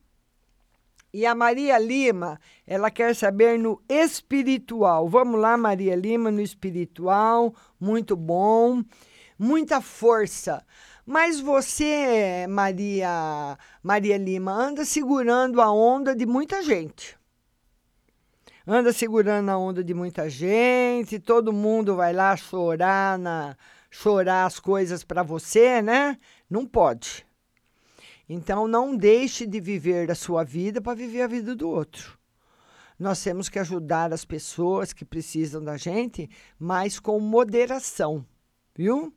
E a Maria Lima, ela quer saber no espiritual. Vamos lá, Maria Lima, no espiritual. Muito bom. Muita força. Mas você, Maria, Maria Lima, anda segurando a onda de muita gente anda segurando a onda de muita gente, todo mundo vai lá chorar na chorar as coisas para você, né? Não pode. Então não deixe de viver a sua vida para viver a vida do outro. Nós temos que ajudar as pessoas que precisam da gente, mas com moderação, viu?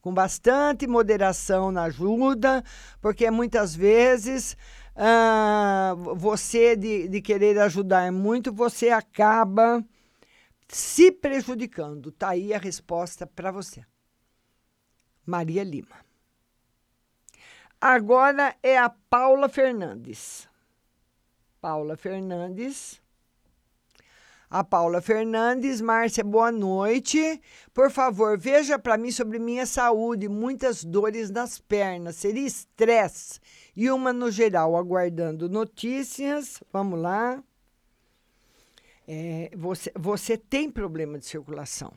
Com bastante moderação na ajuda, porque muitas vezes ah, você de, de querer ajudar muito, você acaba se prejudicando. Tá aí a resposta para você. Maria Lima. Agora é a Paula Fernandes. Paula Fernandes. A Paula Fernandes, Márcia, boa noite. Por favor, veja para mim sobre minha saúde, muitas dores nas pernas, seria estresse e uma no geral, aguardando notícias. Vamos lá. É, você, você tem problema de circulação.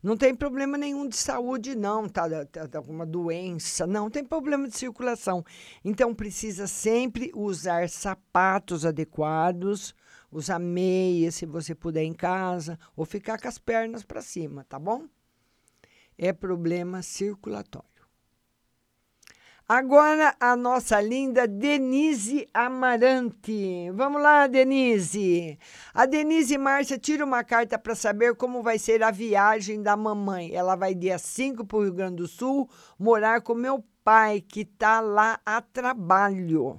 Não tem problema nenhum de saúde, não, tá? tá, tá alguma doença, não, tem problema de circulação. Então, precisa sempre usar sapatos adequados, usar meia se você puder em casa, ou ficar com as pernas para cima, tá bom? É problema circulatório. Agora a nossa linda Denise Amarante. Vamos lá, Denise. A Denise Márcia tira uma carta para saber como vai ser a viagem da mamãe. Ela vai dia 5 para o Rio Grande do Sul morar com meu pai, que está lá a trabalho.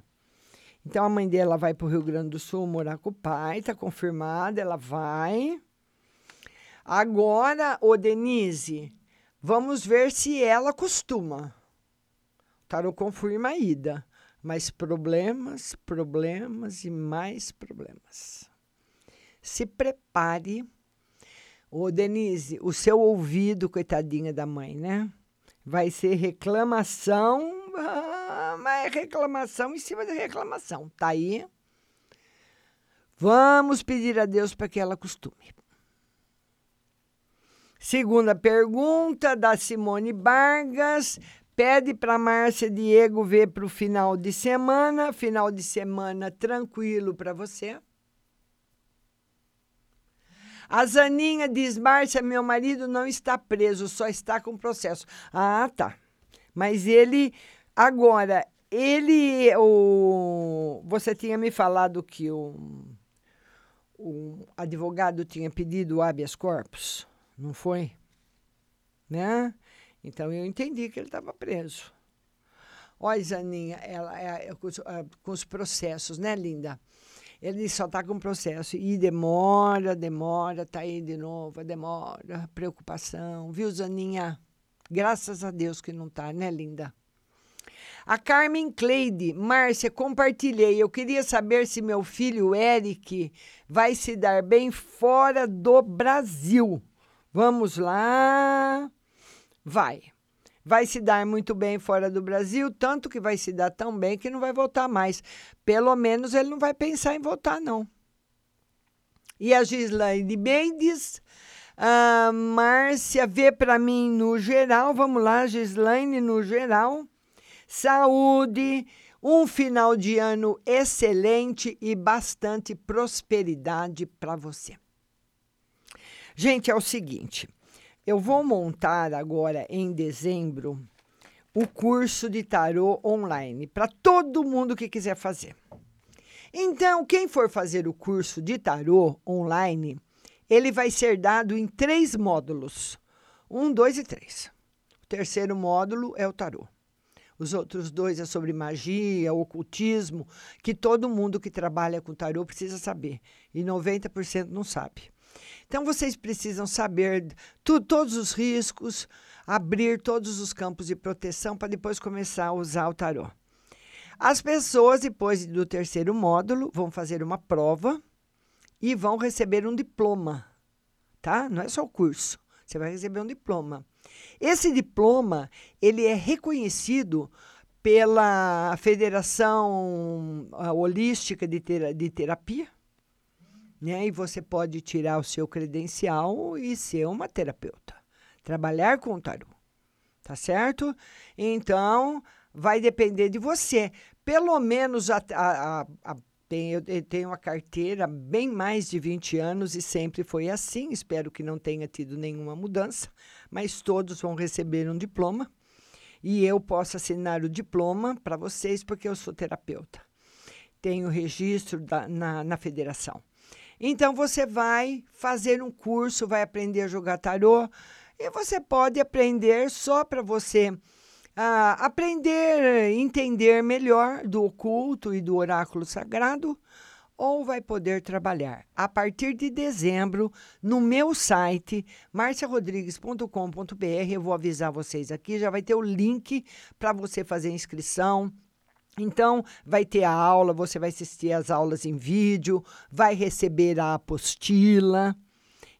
Então a mãe dela vai para o Rio Grande do Sul morar com o pai, está confirmada, ela vai. Agora, ô Denise, vamos ver se ela costuma. Tarô confirma a ida, mas problemas, problemas e mais problemas. Se prepare. Ô, Denise, o seu ouvido, coitadinha da mãe, né? Vai ser reclamação, ah, mas reclamação em cima de reclamação. Tá aí? Vamos pedir a Deus para que ela costume. Segunda pergunta da Simone Vargas. Pede para Márcia Diego ver para o final de semana. Final de semana tranquilo para você. A Zaninha diz: Márcia, meu marido não está preso, só está com processo. Ah, tá. Mas ele, agora, ele, o, você tinha me falado que o, o advogado tinha pedido habeas corpus, não foi? Né? Então eu entendi que ele estava preso. Olha, Zaninha, ela, é, é, com, os, é, com os processos, né, linda? Ele só está com processo e demora, demora, tá aí de novo, demora, preocupação, viu, Zaninha? Graças a Deus que não tá, né, linda? A Carmen Cleide, Márcia, compartilhei. Eu queria saber se meu filho Eric vai se dar bem fora do Brasil. Vamos lá. Vai. Vai se dar muito bem fora do Brasil, tanto que vai se dar tão bem que não vai voltar mais. Pelo menos ele não vai pensar em voltar, não. E a Gislaine Mendes, a Márcia, vê para mim no geral. Vamos lá, Gislaine, no geral. Saúde, um final de ano excelente e bastante prosperidade para você. Gente, é o seguinte. Eu vou montar agora em dezembro o curso de tarô online para todo mundo que quiser fazer. Então, quem for fazer o curso de tarô online, ele vai ser dado em três módulos: um, dois e três. O terceiro módulo é o tarô. Os outros dois é sobre magia, ocultismo, que todo mundo que trabalha com tarô precisa saber. E 90% não sabe. Então, vocês precisam saber tu, todos os riscos, abrir todos os campos de proteção para depois começar a usar o tarô. As pessoas, depois do terceiro módulo, vão fazer uma prova e vão receber um diploma, tá? Não é só o curso, você vai receber um diploma. Esse diploma, ele é reconhecido pela Federação Holística de, Terapia, né? E você pode tirar o seu credencial e ser uma terapeuta, trabalhar com o tarô, tá certo? Então, vai depender de você. Pelo menos a, a, a Tenho, eu tenho uma carteira bem mais de 20 anos e sempre foi assim. Espero que não tenha tido nenhuma mudança, mas todos vão receber um diploma e eu posso assinar o diploma para vocês porque eu sou terapeuta. Tenho registro da, na, na federação. Então você vai fazer um curso, vai aprender a jogar tarô e você pode aprender só para você ah, aprender, entender melhor do oculto e do oráculo sagrado, ou vai poder trabalhar a partir de dezembro no meu site marciarodrigues.com.br. Eu vou avisar vocês aqui, já vai ter o link para você fazer inscrição. Então, vai ter a aula, você vai assistir as aulas em vídeo, vai receber a apostila.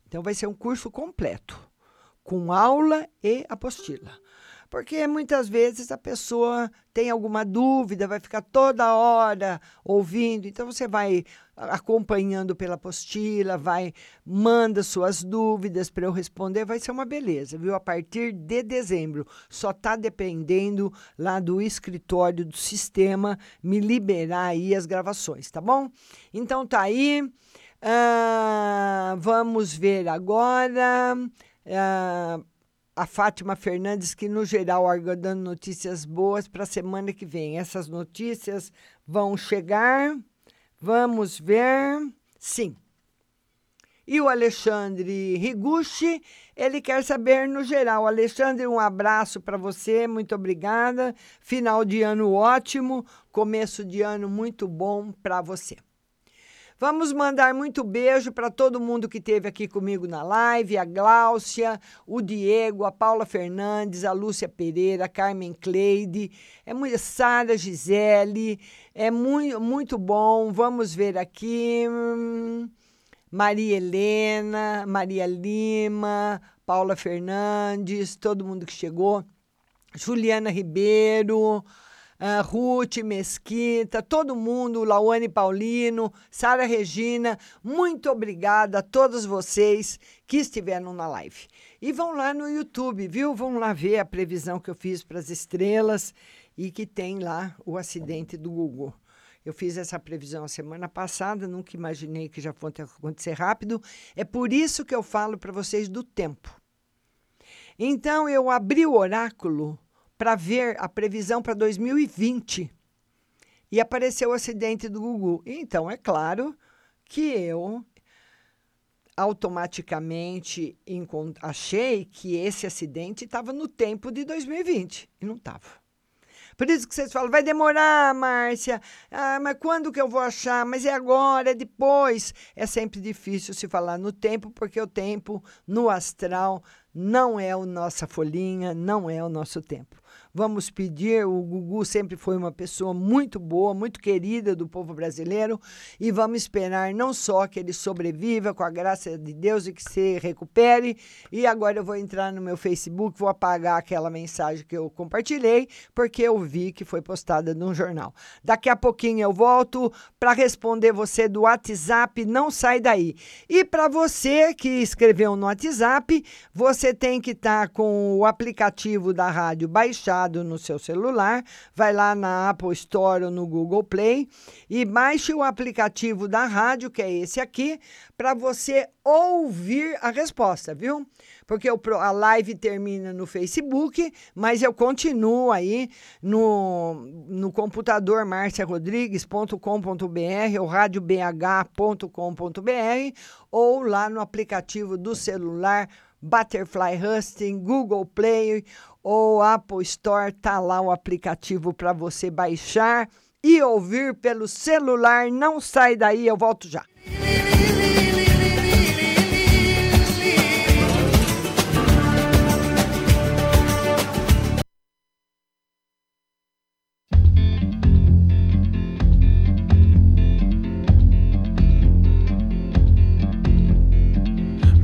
Então, vai ser um curso completo, com aula e apostila porque muitas vezes a pessoa tem alguma dúvida, vai ficar toda hora ouvindo. Então você vai acompanhando pela apostila, vai manda suas dúvidas para eu responder, vai ser uma beleza, viu? A partir de dezembro, só está dependendo lá do escritório do sistema me liberar aí as gravações, tá bom? Então tá aí. Uh, vamos ver agora. Uh, a Fátima Fernandes, que no geral dando notícias boas para a semana que vem. Essas notícias vão chegar. Vamos ver. Sim. E o Alexandre Riguchi, ele quer saber no geral. Alexandre, um abraço para você, muito obrigada. Final de ano ótimo, começo de ano muito bom para você. Vamos mandar muito beijo para todo mundo que esteve aqui comigo na live: a Gláucia, o Diego, a Paula Fernandes, a Lúcia Pereira, a Carmen Cleide, é muito Sara Gisele, é muito, muito bom. Vamos ver aqui. Hum, Maria Helena, Maria Lima, Paula Fernandes, todo mundo que chegou. Juliana Ribeiro, uh, Ruth Mesquita, todo mundo, Lauane Paulino, Sara Regina, muito obrigada a todos vocês que estiveram na live. E vão lá no YouTube, viu? Vão lá ver a previsão que eu fiz para as estrelas e que tem lá o acidente do Google. Eu fiz essa previsão a semana passada, nunca imaginei que já fosse acontecer rápido. É por isso que eu falo para vocês do tempo. Então eu abri o oráculo para ver a previsão para 2020 e apareceu o acidente do Gugu. Então, é claro que eu automaticamente achei que esse acidente estava no tempo de 2020 e não estava. Por isso que vocês falam, vai demorar, Márcia. Ah, mas quando que eu vou achar? Mas é agora, é depois. É sempre difícil se falar no tempo, porque o tempo no astral não é a nossa folhinha, não é o nosso tempo. Vamos pedir, o Gugu sempre foi uma pessoa muito boa, muito querida do povo brasileiro, e vamos esperar não só que ele sobreviva com a graça de Deus e que se recupere. E agora eu vou entrar no meu Facebook, vou apagar aquela mensagem que eu compartilhei, porque eu vi que foi postada num jornal. Daqui a pouquinho eu volto para responder você do WhatsApp, não sai daí. E para você que escreveu no WhatsApp, você tem que estar tá com o aplicativo da rádio baixado no seu celular, vai lá na Apple Store ou no Google Play e baixe o aplicativo da rádio, que é esse aqui, para você ouvir a resposta, viu? Porque a live termina no Facebook, mas eu continuo aí no, no computador marciarodrigues.com.br ou radiobh.com.br ou lá no aplicativo do celular Butterfly Husting, Google Play ou Apple Store, tá lá o aplicativo para você baixar e ouvir pelo celular. Não sai daí, eu volto já.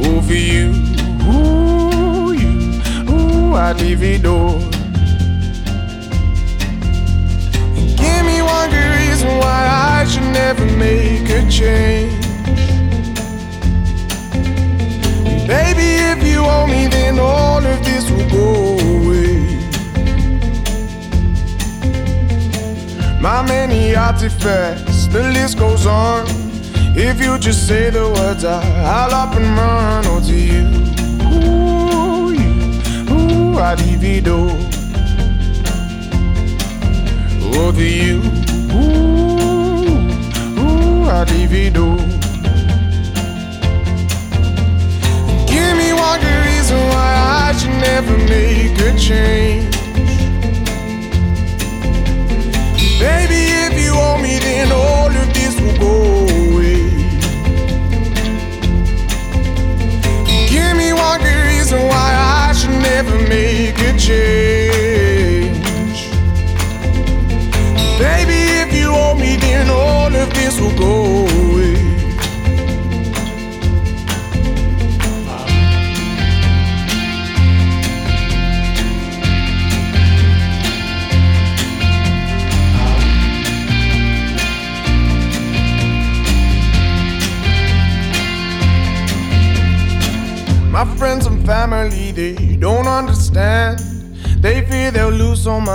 For you, ooh, you, ooh, I'd leave it all. Give me one good reason why I should never make a change. Baby, if you owe me, then all of this will go away. My many artifacts, the list goes on. If you just say the words, I, I'll up and run. Oh, to you, ooh, you, ooh, it all. Oh, to you, ooh, ooh, it all. Give me one good reason why I should never make a change. Baby, if you owe me, then all of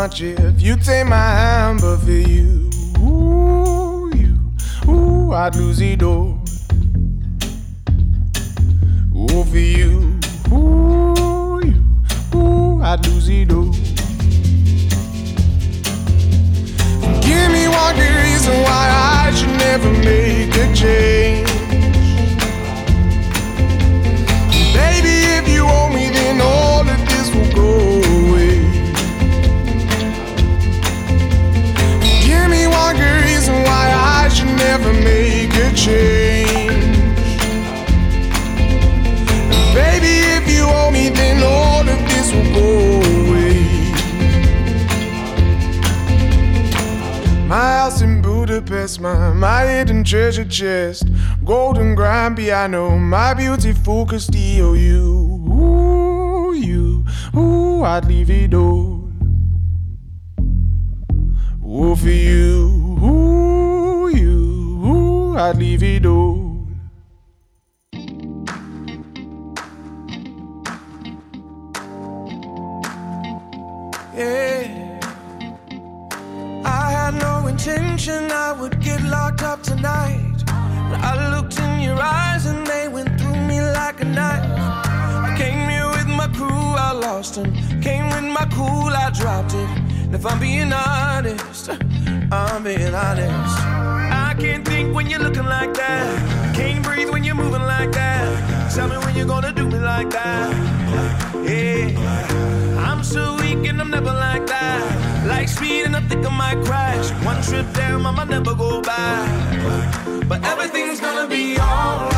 much if you take my hand, but for you, ooh, you, ooh, I'd lose it all. Ooh, for you, ooh, you, ooh, I'd lose it all. Give me one good reason why I should never make a change. Change. Baby, if you owe me, then all of this will go away. My house in Budapest, my, my hidden treasure chest, golden grand piano, my beautiful Castillo. You, ooh, you, ooh, I'd leave it all. I'd leave it all. One trip down, I might never go back. But everything's gonna be alright.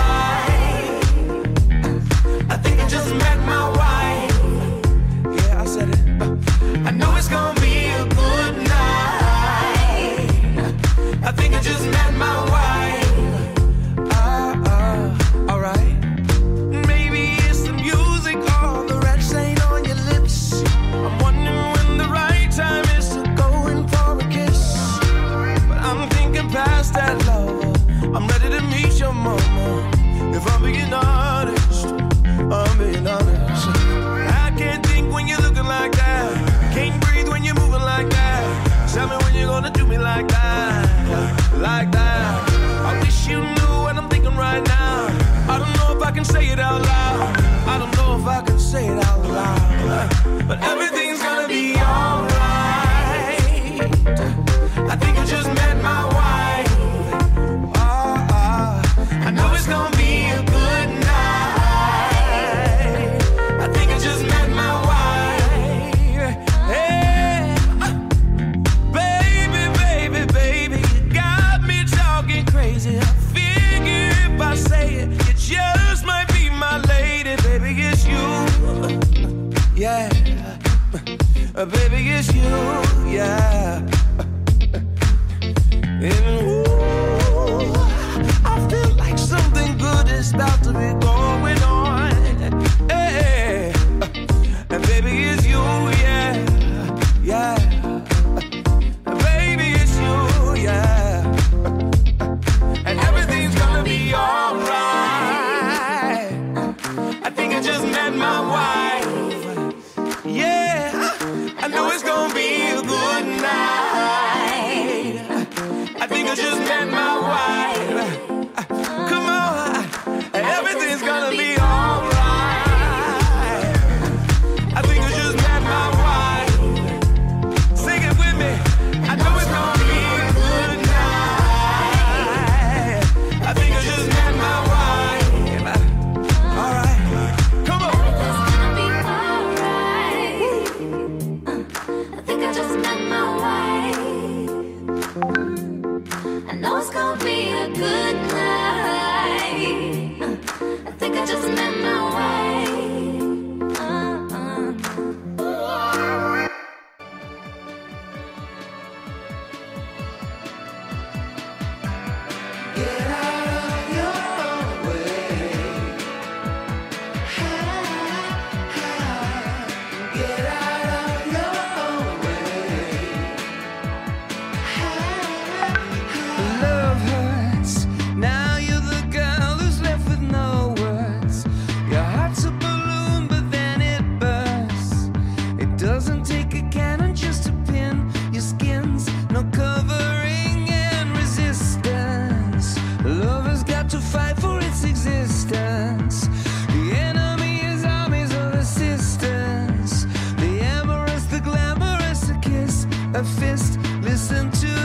a fist. Listen to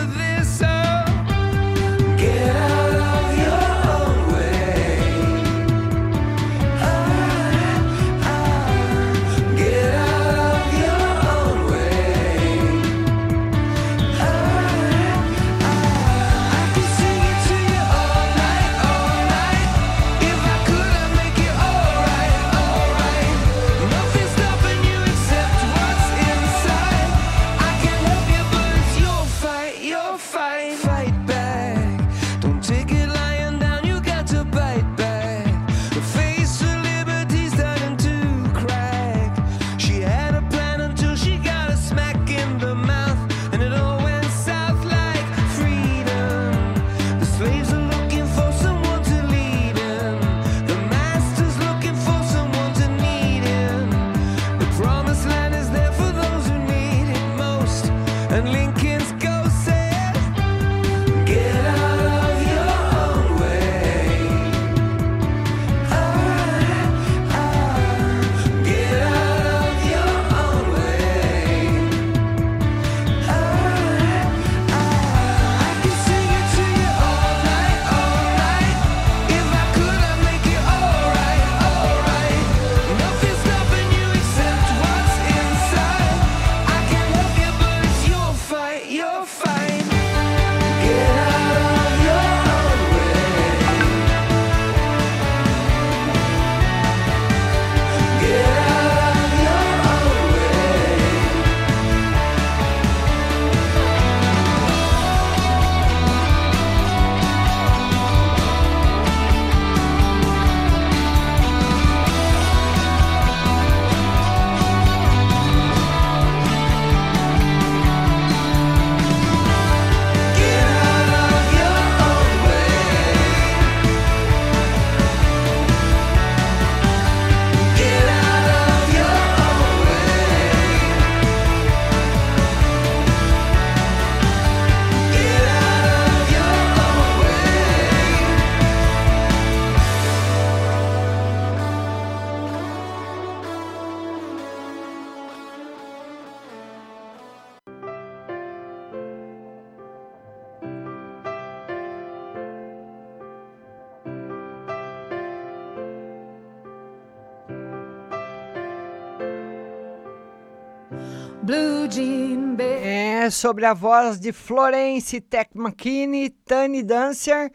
sobre a voz de Florence Tecmanchini, Tani Dancer.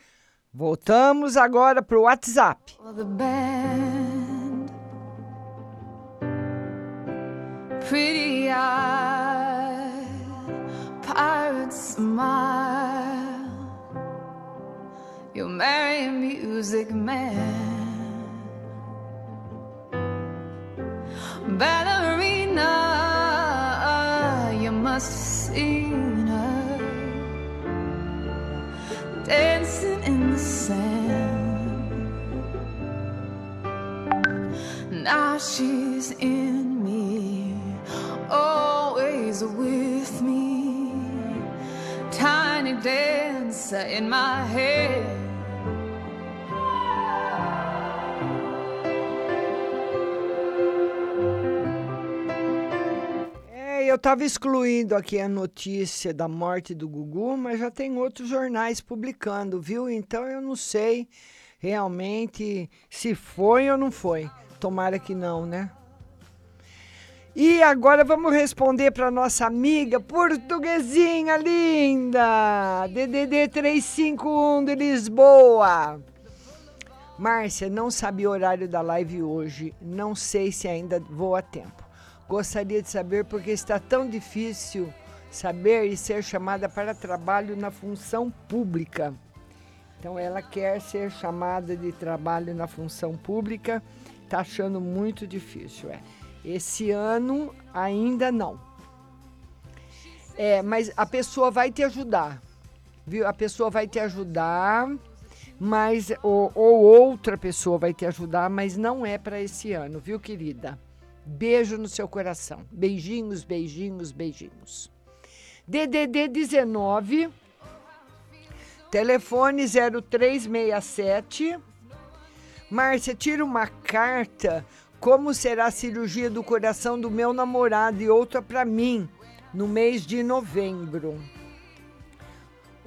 Voltamos agora para o WhatsApp. The band, pretty eye, pirate smile, you marry music man. Better must have seen her dancing in the sand. Now she's in me, always with me. Tiny dancer in my head. Eu estava excluindo aqui a notícia da morte do Gugu, mas já tem outros jornais publicando, viu? Então eu não sei realmente se foi ou não foi. Tomara que não, né? E agora vamos responder para nossa amiga portuguesinha linda, DDD 351 de Lisboa. Márcia, não sabia o horário da live hoje. Não sei se ainda vou a tempo. Gostaria de saber por que está tão difícil saber e ser chamada para trabalho na função pública. Então ela quer ser chamada de trabalho na função pública, está achando muito difícil. É. Esse ano ainda não. É, mas a pessoa vai te ajudar, viu? A pessoa vai te ajudar, mas ou, ou outra pessoa vai te ajudar, mas não é para esse ano, viu, querida? Beijo no seu coração. Beijinhos, beijinhos, beijinhos. DDD 19 Telefone 0367. Márcia, tira uma carta. Como será a cirurgia do coração do meu namorado e outra para mim no mês de novembro?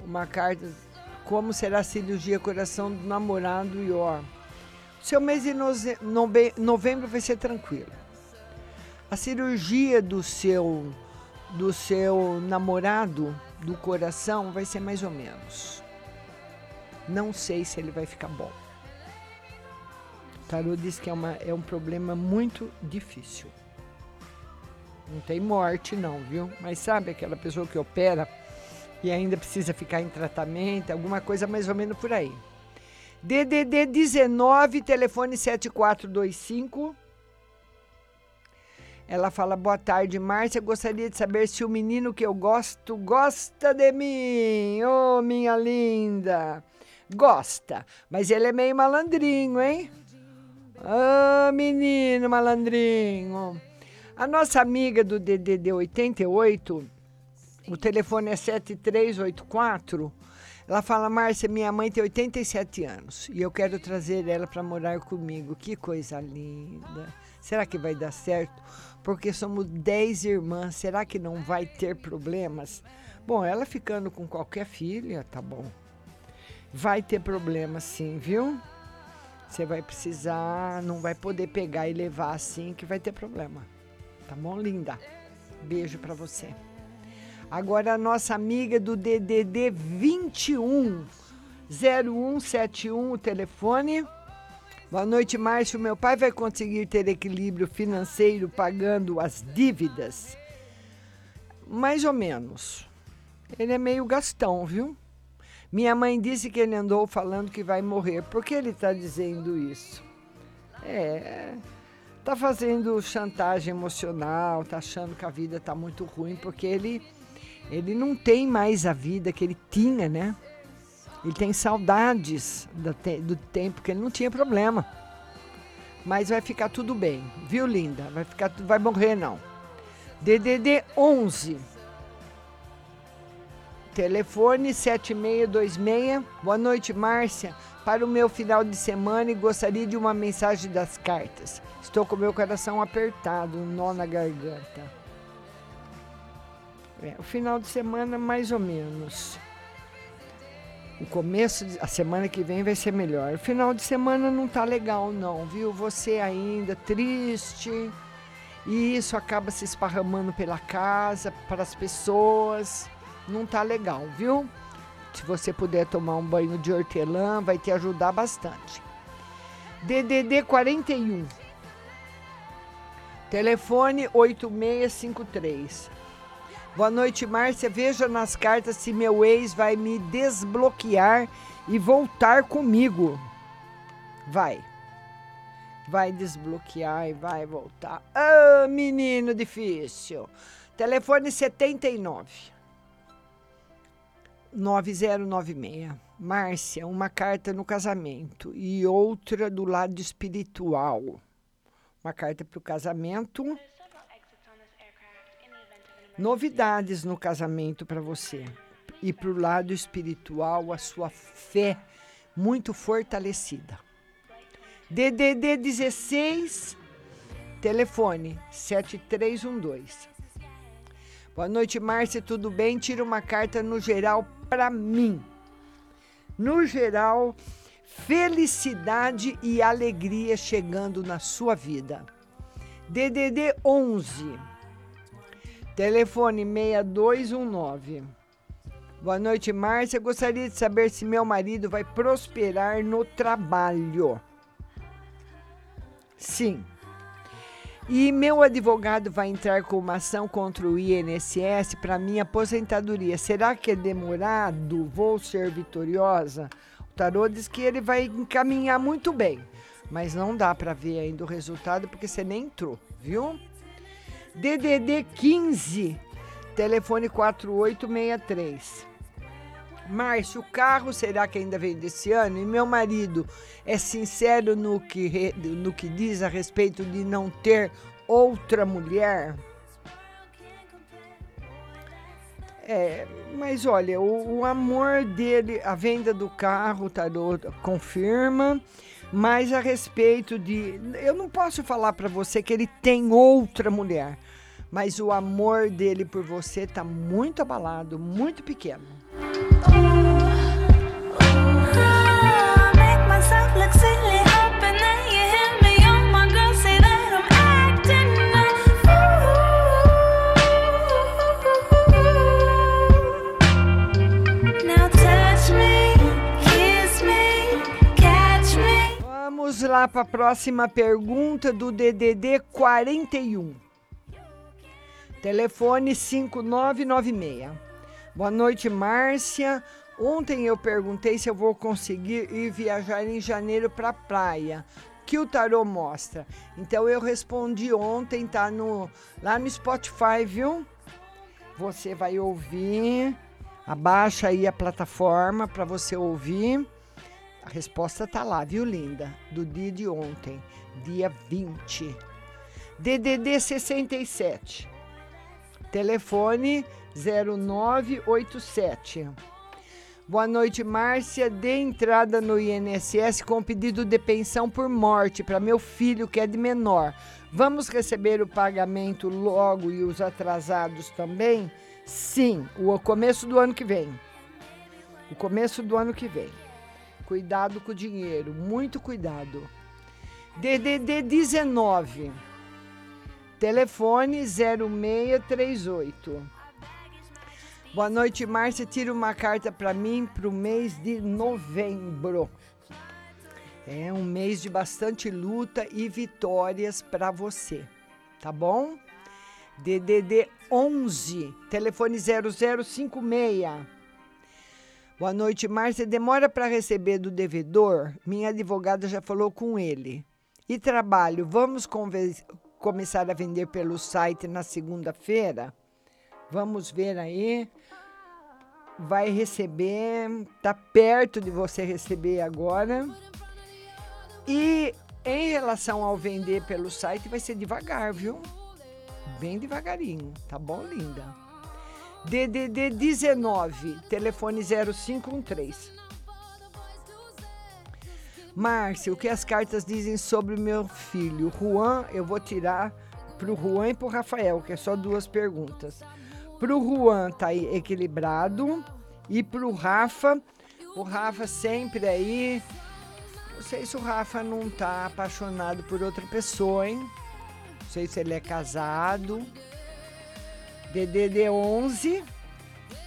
Uma carta. Como será a cirurgia coração do namorado e ó. Seu mês de novembro vai ser tranquilo. A cirurgia do seu do seu namorado do coração vai ser mais ou menos. Não sei se ele vai ficar bom. O tarô diz que é, uma, é um problema muito difícil. Não tem morte, não, viu? Mas sabe aquela pessoa que opera e ainda precisa ficar em tratamento, alguma coisa mais ou menos por aí. DDD 19, telefone 7425. Ela fala: Boa tarde, Márcia. Gostaria de saber se o menino que eu gosto gosta de mim. Ô, minha linda. Gosta, mas ele é meio malandrinho, hein? Ô, menino malandrinho. A nossa amiga do DDD 88, o telefone é 7384. Ela fala: Márcia, minha mãe tem 87 anos e eu quero trazer ela para morar comigo. Que coisa linda. Será que vai dar certo? Porque somos 10 irmãs. Será que não vai ter problemas? Bom, ela ficando com qualquer filha, tá bom. Vai ter problema sim, viu? Você vai precisar, não vai poder pegar e levar assim que vai ter problema. Tá bom, linda? Beijo para você. Agora a nossa amiga do DDD 21 0171 o telefone. Boa noite, Márcio. Meu pai vai conseguir ter equilíbrio financeiro pagando as dívidas? Mais ou menos. Ele é meio gastão, viu? Minha mãe disse que ele andou falando que vai morrer. Por que ele está dizendo isso? É. Tá fazendo chantagem emocional, tá achando que a vida tá muito ruim, porque ele, ele não tem mais a vida que ele tinha, né? Ele tem saudades do, te- do tempo que ele não tinha problema. Mas vai ficar tudo bem, viu, linda? Vai ficar, vai morrer não. DDD 11. Telefone 7626. Boa noite, Márcia. Para o meu final de semana e gostaria de uma mensagem das cartas. Estou com meu coração apertado, um nó na garganta. É, o final de semana, mais ou menos. O começo, de- a semana que vem vai ser melhor. O final de semana não tá legal, não, viu? Você ainda triste. E isso acaba se esparramando pela casa, para as pessoas. Não tá legal, viu? Se você puder tomar um banho de hortelã, vai te ajudar bastante. DDD 41. Telefone 8653. Boa noite, Márcia. Veja nas cartas se meu ex vai me desbloquear e voltar comigo. Vai. Vai desbloquear e vai voltar. Ah, menino difícil. Telefone 79. 9096. Márcia, uma carta no casamento e outra do lado espiritual. Uma carta para o casamento. Novidades no casamento para você. E para o lado espiritual, a sua fé muito fortalecida. DDD 16, telefone 7312. Boa noite, Márcia, tudo bem? Tira uma carta no geral para mim. No geral, felicidade e alegria chegando na sua vida. DDD 11, telefone 6219. Boa noite, Márcia. Gostaria de saber se meu marido vai prosperar no trabalho. Sim. E meu advogado vai entrar com uma ação contra o INSS para minha aposentadoria. Será que é demorado? Vou ser vitoriosa? O tarô diz que ele vai encaminhar muito bem, mas não dá para ver ainda o resultado porque você nem entrou, viu? DDD 15, telefone 4863. Márcio, o carro será que ainda vem desse ano? E meu marido é sincero no que, no que diz a respeito de não ter outra mulher? É, mas olha, o, o amor dele, a venda do carro, tarô confirma, mas a respeito de. Eu não posso falar para você que ele tem outra mulher, mas o amor dele por você tá muito abalado, muito pequeno. Vamos lá para a próxima pergunta do DDD 41. Telefone 5996. Boa noite, Márcia. Ontem eu perguntei se eu vou conseguir ir viajar em janeiro para a praia. Que o tarô mostra. Então eu respondi ontem, tá no lá no Spotify, viu? Você vai ouvir. Abaixa aí a plataforma para você ouvir. A resposta tá lá, viu, linda? Do dia de ontem, dia 20. DDD 67. Telefone 0987. Boa noite, Márcia. Dê entrada no INSS com pedido de pensão por morte para meu filho que é de menor. Vamos receber o pagamento logo e os atrasados também? Sim, o começo do ano que vem. O começo do ano que vem. Cuidado com o dinheiro, muito cuidado. DDD 19. Telefone 0638. Boa noite, Márcia. Tira uma carta para mim para o mês de novembro. É um mês de bastante luta e vitórias para você, tá bom? DDD 11, telefone 0056. Boa noite, Márcia. Demora para receber do devedor? Minha advogada já falou com ele. E trabalho, vamos começar a vender pelo site na segunda-feira? Vamos ver aí. Vai receber, tá perto de você receber agora. E em relação ao vender pelo site, vai ser devagar, viu? Bem devagarinho, tá bom, linda? DDD 19, telefone 0513. Márcia, o que as cartas dizem sobre meu filho? Juan, eu vou tirar pro Juan e pro Rafael, que é só duas perguntas. Pro Juan tá aí equilibrado e pro Rafa, o Rafa sempre aí. Não sei se o Rafa não tá apaixonado por outra pessoa, hein? Não sei se ele é casado. DDD 11,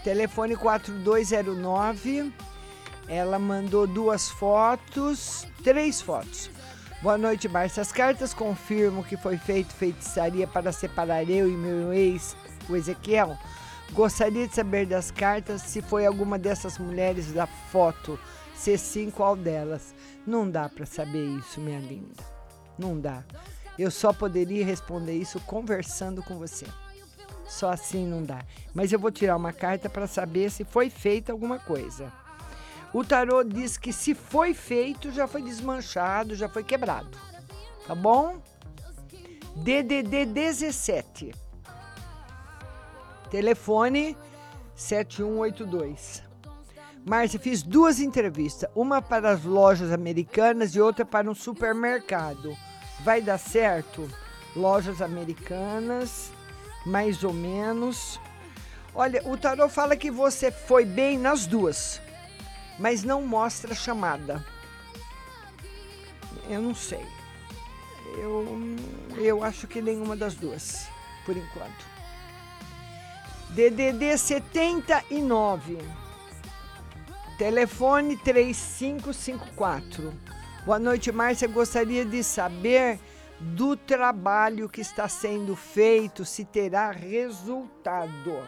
telefone 4209. Ela mandou duas fotos, três fotos. Boa noite, Márcia. As cartas confirmam que foi feito feitiçaria para separar eu e meu ex, o Ezequiel. Gostaria de saber das cartas se foi alguma dessas mulheres da foto. Se sim, qual delas? Não dá para saber isso, minha linda. Não dá. Eu só poderia responder isso conversando com você. Só assim não dá. Mas eu vou tirar uma carta para saber se foi feita alguma coisa. O tarô diz que se foi feito, já foi desmanchado, já foi quebrado. Tá bom? DDD 17. Telefone 7182. Márcia, fiz duas entrevistas, uma para as lojas americanas e outra para um supermercado. Vai dar certo? Lojas americanas, mais ou menos. Olha, o tarô fala que você foi bem nas duas, mas não mostra a chamada. Eu não sei. Eu, eu acho que nenhuma das duas, por enquanto. DDD 79. Telefone 3554. Boa noite, Márcia. Gostaria de saber do trabalho que está sendo feito, se terá resultado.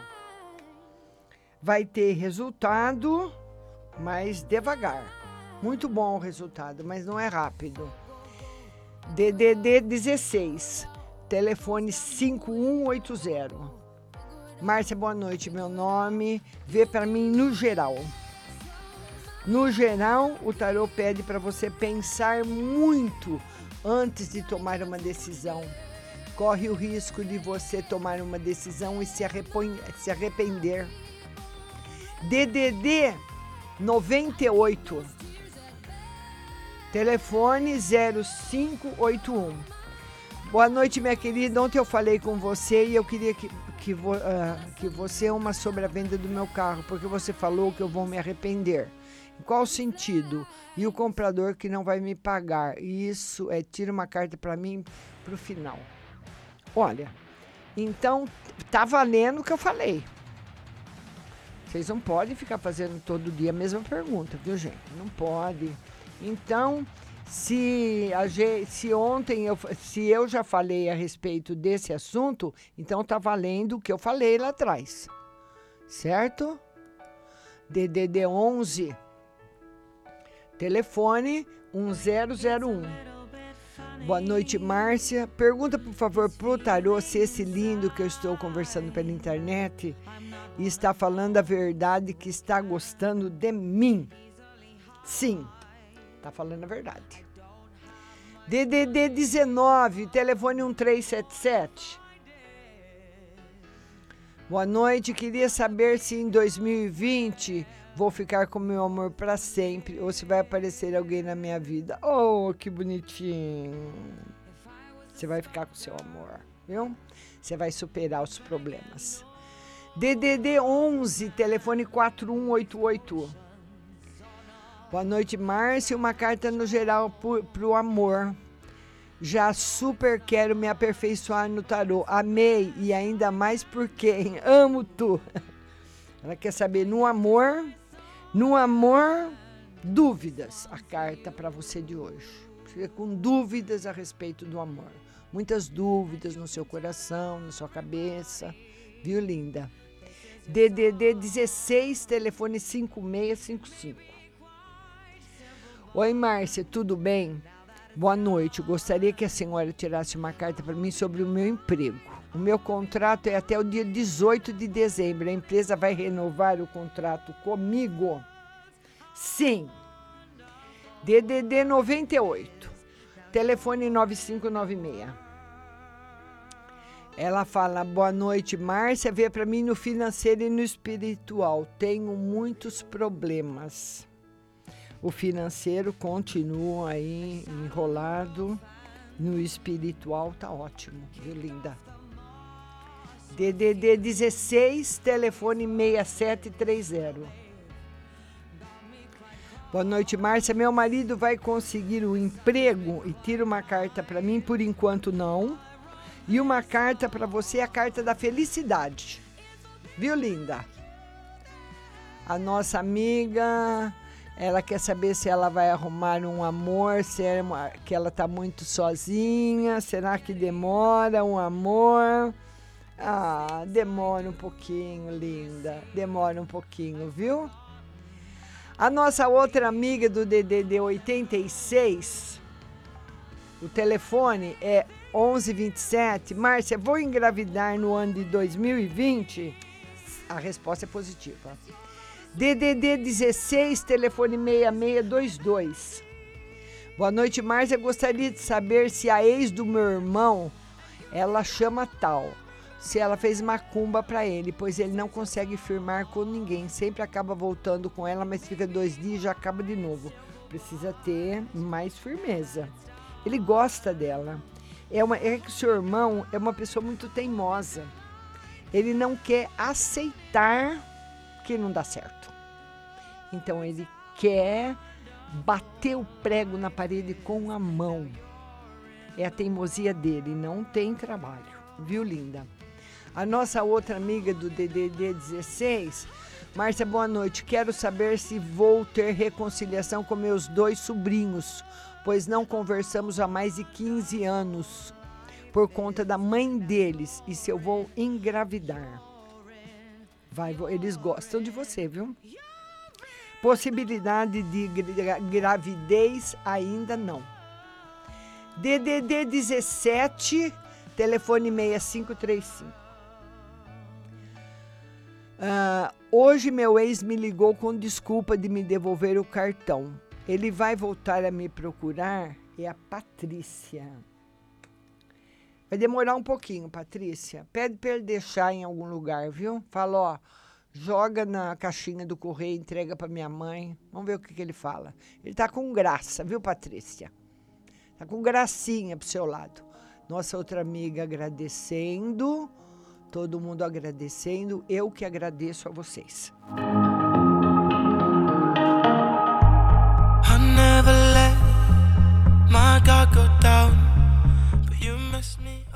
Vai ter resultado, mas devagar. Muito bom o resultado, mas não é rápido. DDD 16, telefone 5180. Márcia, boa noite. Meu nome, vê para mim no geral. No geral, o tarô pede para você pensar muito antes de tomar uma decisão. Corre o risco de você tomar uma decisão e se, se arrepender. DDD 98. Telefone 0581. Boa noite, minha querida. Ontem eu falei com você e eu queria que, que, vo- ah, que você uma sobre a venda do meu carro, porque você falou que eu vou me arrepender. Qual sentido? E o comprador que não vai me pagar. Isso é, tira uma carta para mim para o final. Olha, então tá valendo o que eu falei. Vocês não podem ficar fazendo todo dia a mesma pergunta, viu, gente? Não pode. Então, se, a se ontem eu, se eu já falei a respeito desse assunto, então tá valendo o que eu falei lá atrás. Certo? DDD 11 Telefone 1001. Boa noite, Márcia. Pergunta, por favor, pro Tarô se esse lindo que eu estou conversando pela internet está falando a verdade que está gostando de mim. Sim, está falando a verdade. DDD 19, telefone 1377. Boa noite, queria saber se em 2020 vou ficar com meu amor para sempre ou se vai aparecer alguém na minha vida. Oh, que bonitinho. Você vai ficar com seu amor, viu? Você vai superar os problemas. DDD 11, telefone 4188. Boa noite, Márcia. Uma carta no geral para o amor. Já super quero me aperfeiçoar no tarô. Amei e ainda mais por quem? Amo tu. Ela quer saber no amor, no amor, dúvidas. A carta para você de hoje. Fica com dúvidas a respeito do amor. Muitas dúvidas no seu coração, na sua cabeça. Viu, linda? DDD 16, telefone 5655. Oi, Márcia, tudo bem? Boa noite. Gostaria que a senhora tirasse uma carta para mim sobre o meu emprego. O meu contrato é até o dia 18 de dezembro. A empresa vai renovar o contrato comigo? Sim. DDD 98. Telefone 9596. Ela fala: Boa noite, Márcia. Vê para mim no financeiro e no espiritual. Tenho muitos problemas. O financeiro continua aí enrolado. No espiritual tá ótimo, viu, linda? DDD 16, telefone 6730. Boa noite, Márcia. Meu marido vai conseguir o emprego e tira uma carta para mim, por enquanto não. E uma carta para você, a carta da felicidade. Viu, linda? A nossa amiga, ela quer saber se ela vai arrumar um amor, se é uma- que ela tá muito sozinha, será que demora um amor? Ah, demora um pouquinho, linda. Demora um pouquinho, viu? A nossa outra amiga do DDD 86, o telefone é 1127. Márcia, vou engravidar no ano de 2020? A resposta é positiva. DDD 16, telefone 6622. Boa noite, Márcia. Gostaria de saber se a ex do meu irmão, ela chama tal. Se ela fez macumba para ele, pois ele não consegue firmar com ninguém. Sempre acaba voltando com ela, mas fica dois dias e já acaba de novo. Precisa ter mais firmeza. Ele gosta dela. É, uma, é que o seu irmão é uma pessoa muito teimosa. Ele não quer aceitar que não dá certo. Então ele quer bater o prego na parede com a mão. É a teimosia dele, não tem trabalho. Viu, linda? A nossa outra amiga do DDD 16, Márcia, boa noite. Quero saber se vou ter reconciliação com meus dois sobrinhos, pois não conversamos há mais de 15 anos por conta da mãe deles e se eu vou engravidar. Vai, eles gostam de você, viu? Possibilidade de gra- gravidez ainda não. DDD 17, telefone 6535. Ah, hoje meu ex me ligou com desculpa de me devolver o cartão. Ele vai voltar a me procurar? É a Patrícia. Vai demorar um pouquinho, Patrícia. Pede para ele deixar em algum lugar, viu? Fala, ó, joga na caixinha do correio, entrega para minha mãe. Vamos ver o que, que ele fala. Ele tá com graça, viu, Patrícia? Tá com gracinha pro seu lado. Nossa outra amiga agradecendo, Todo mundo agradecendo, eu que agradeço a vocês. I never let my go down, but you me.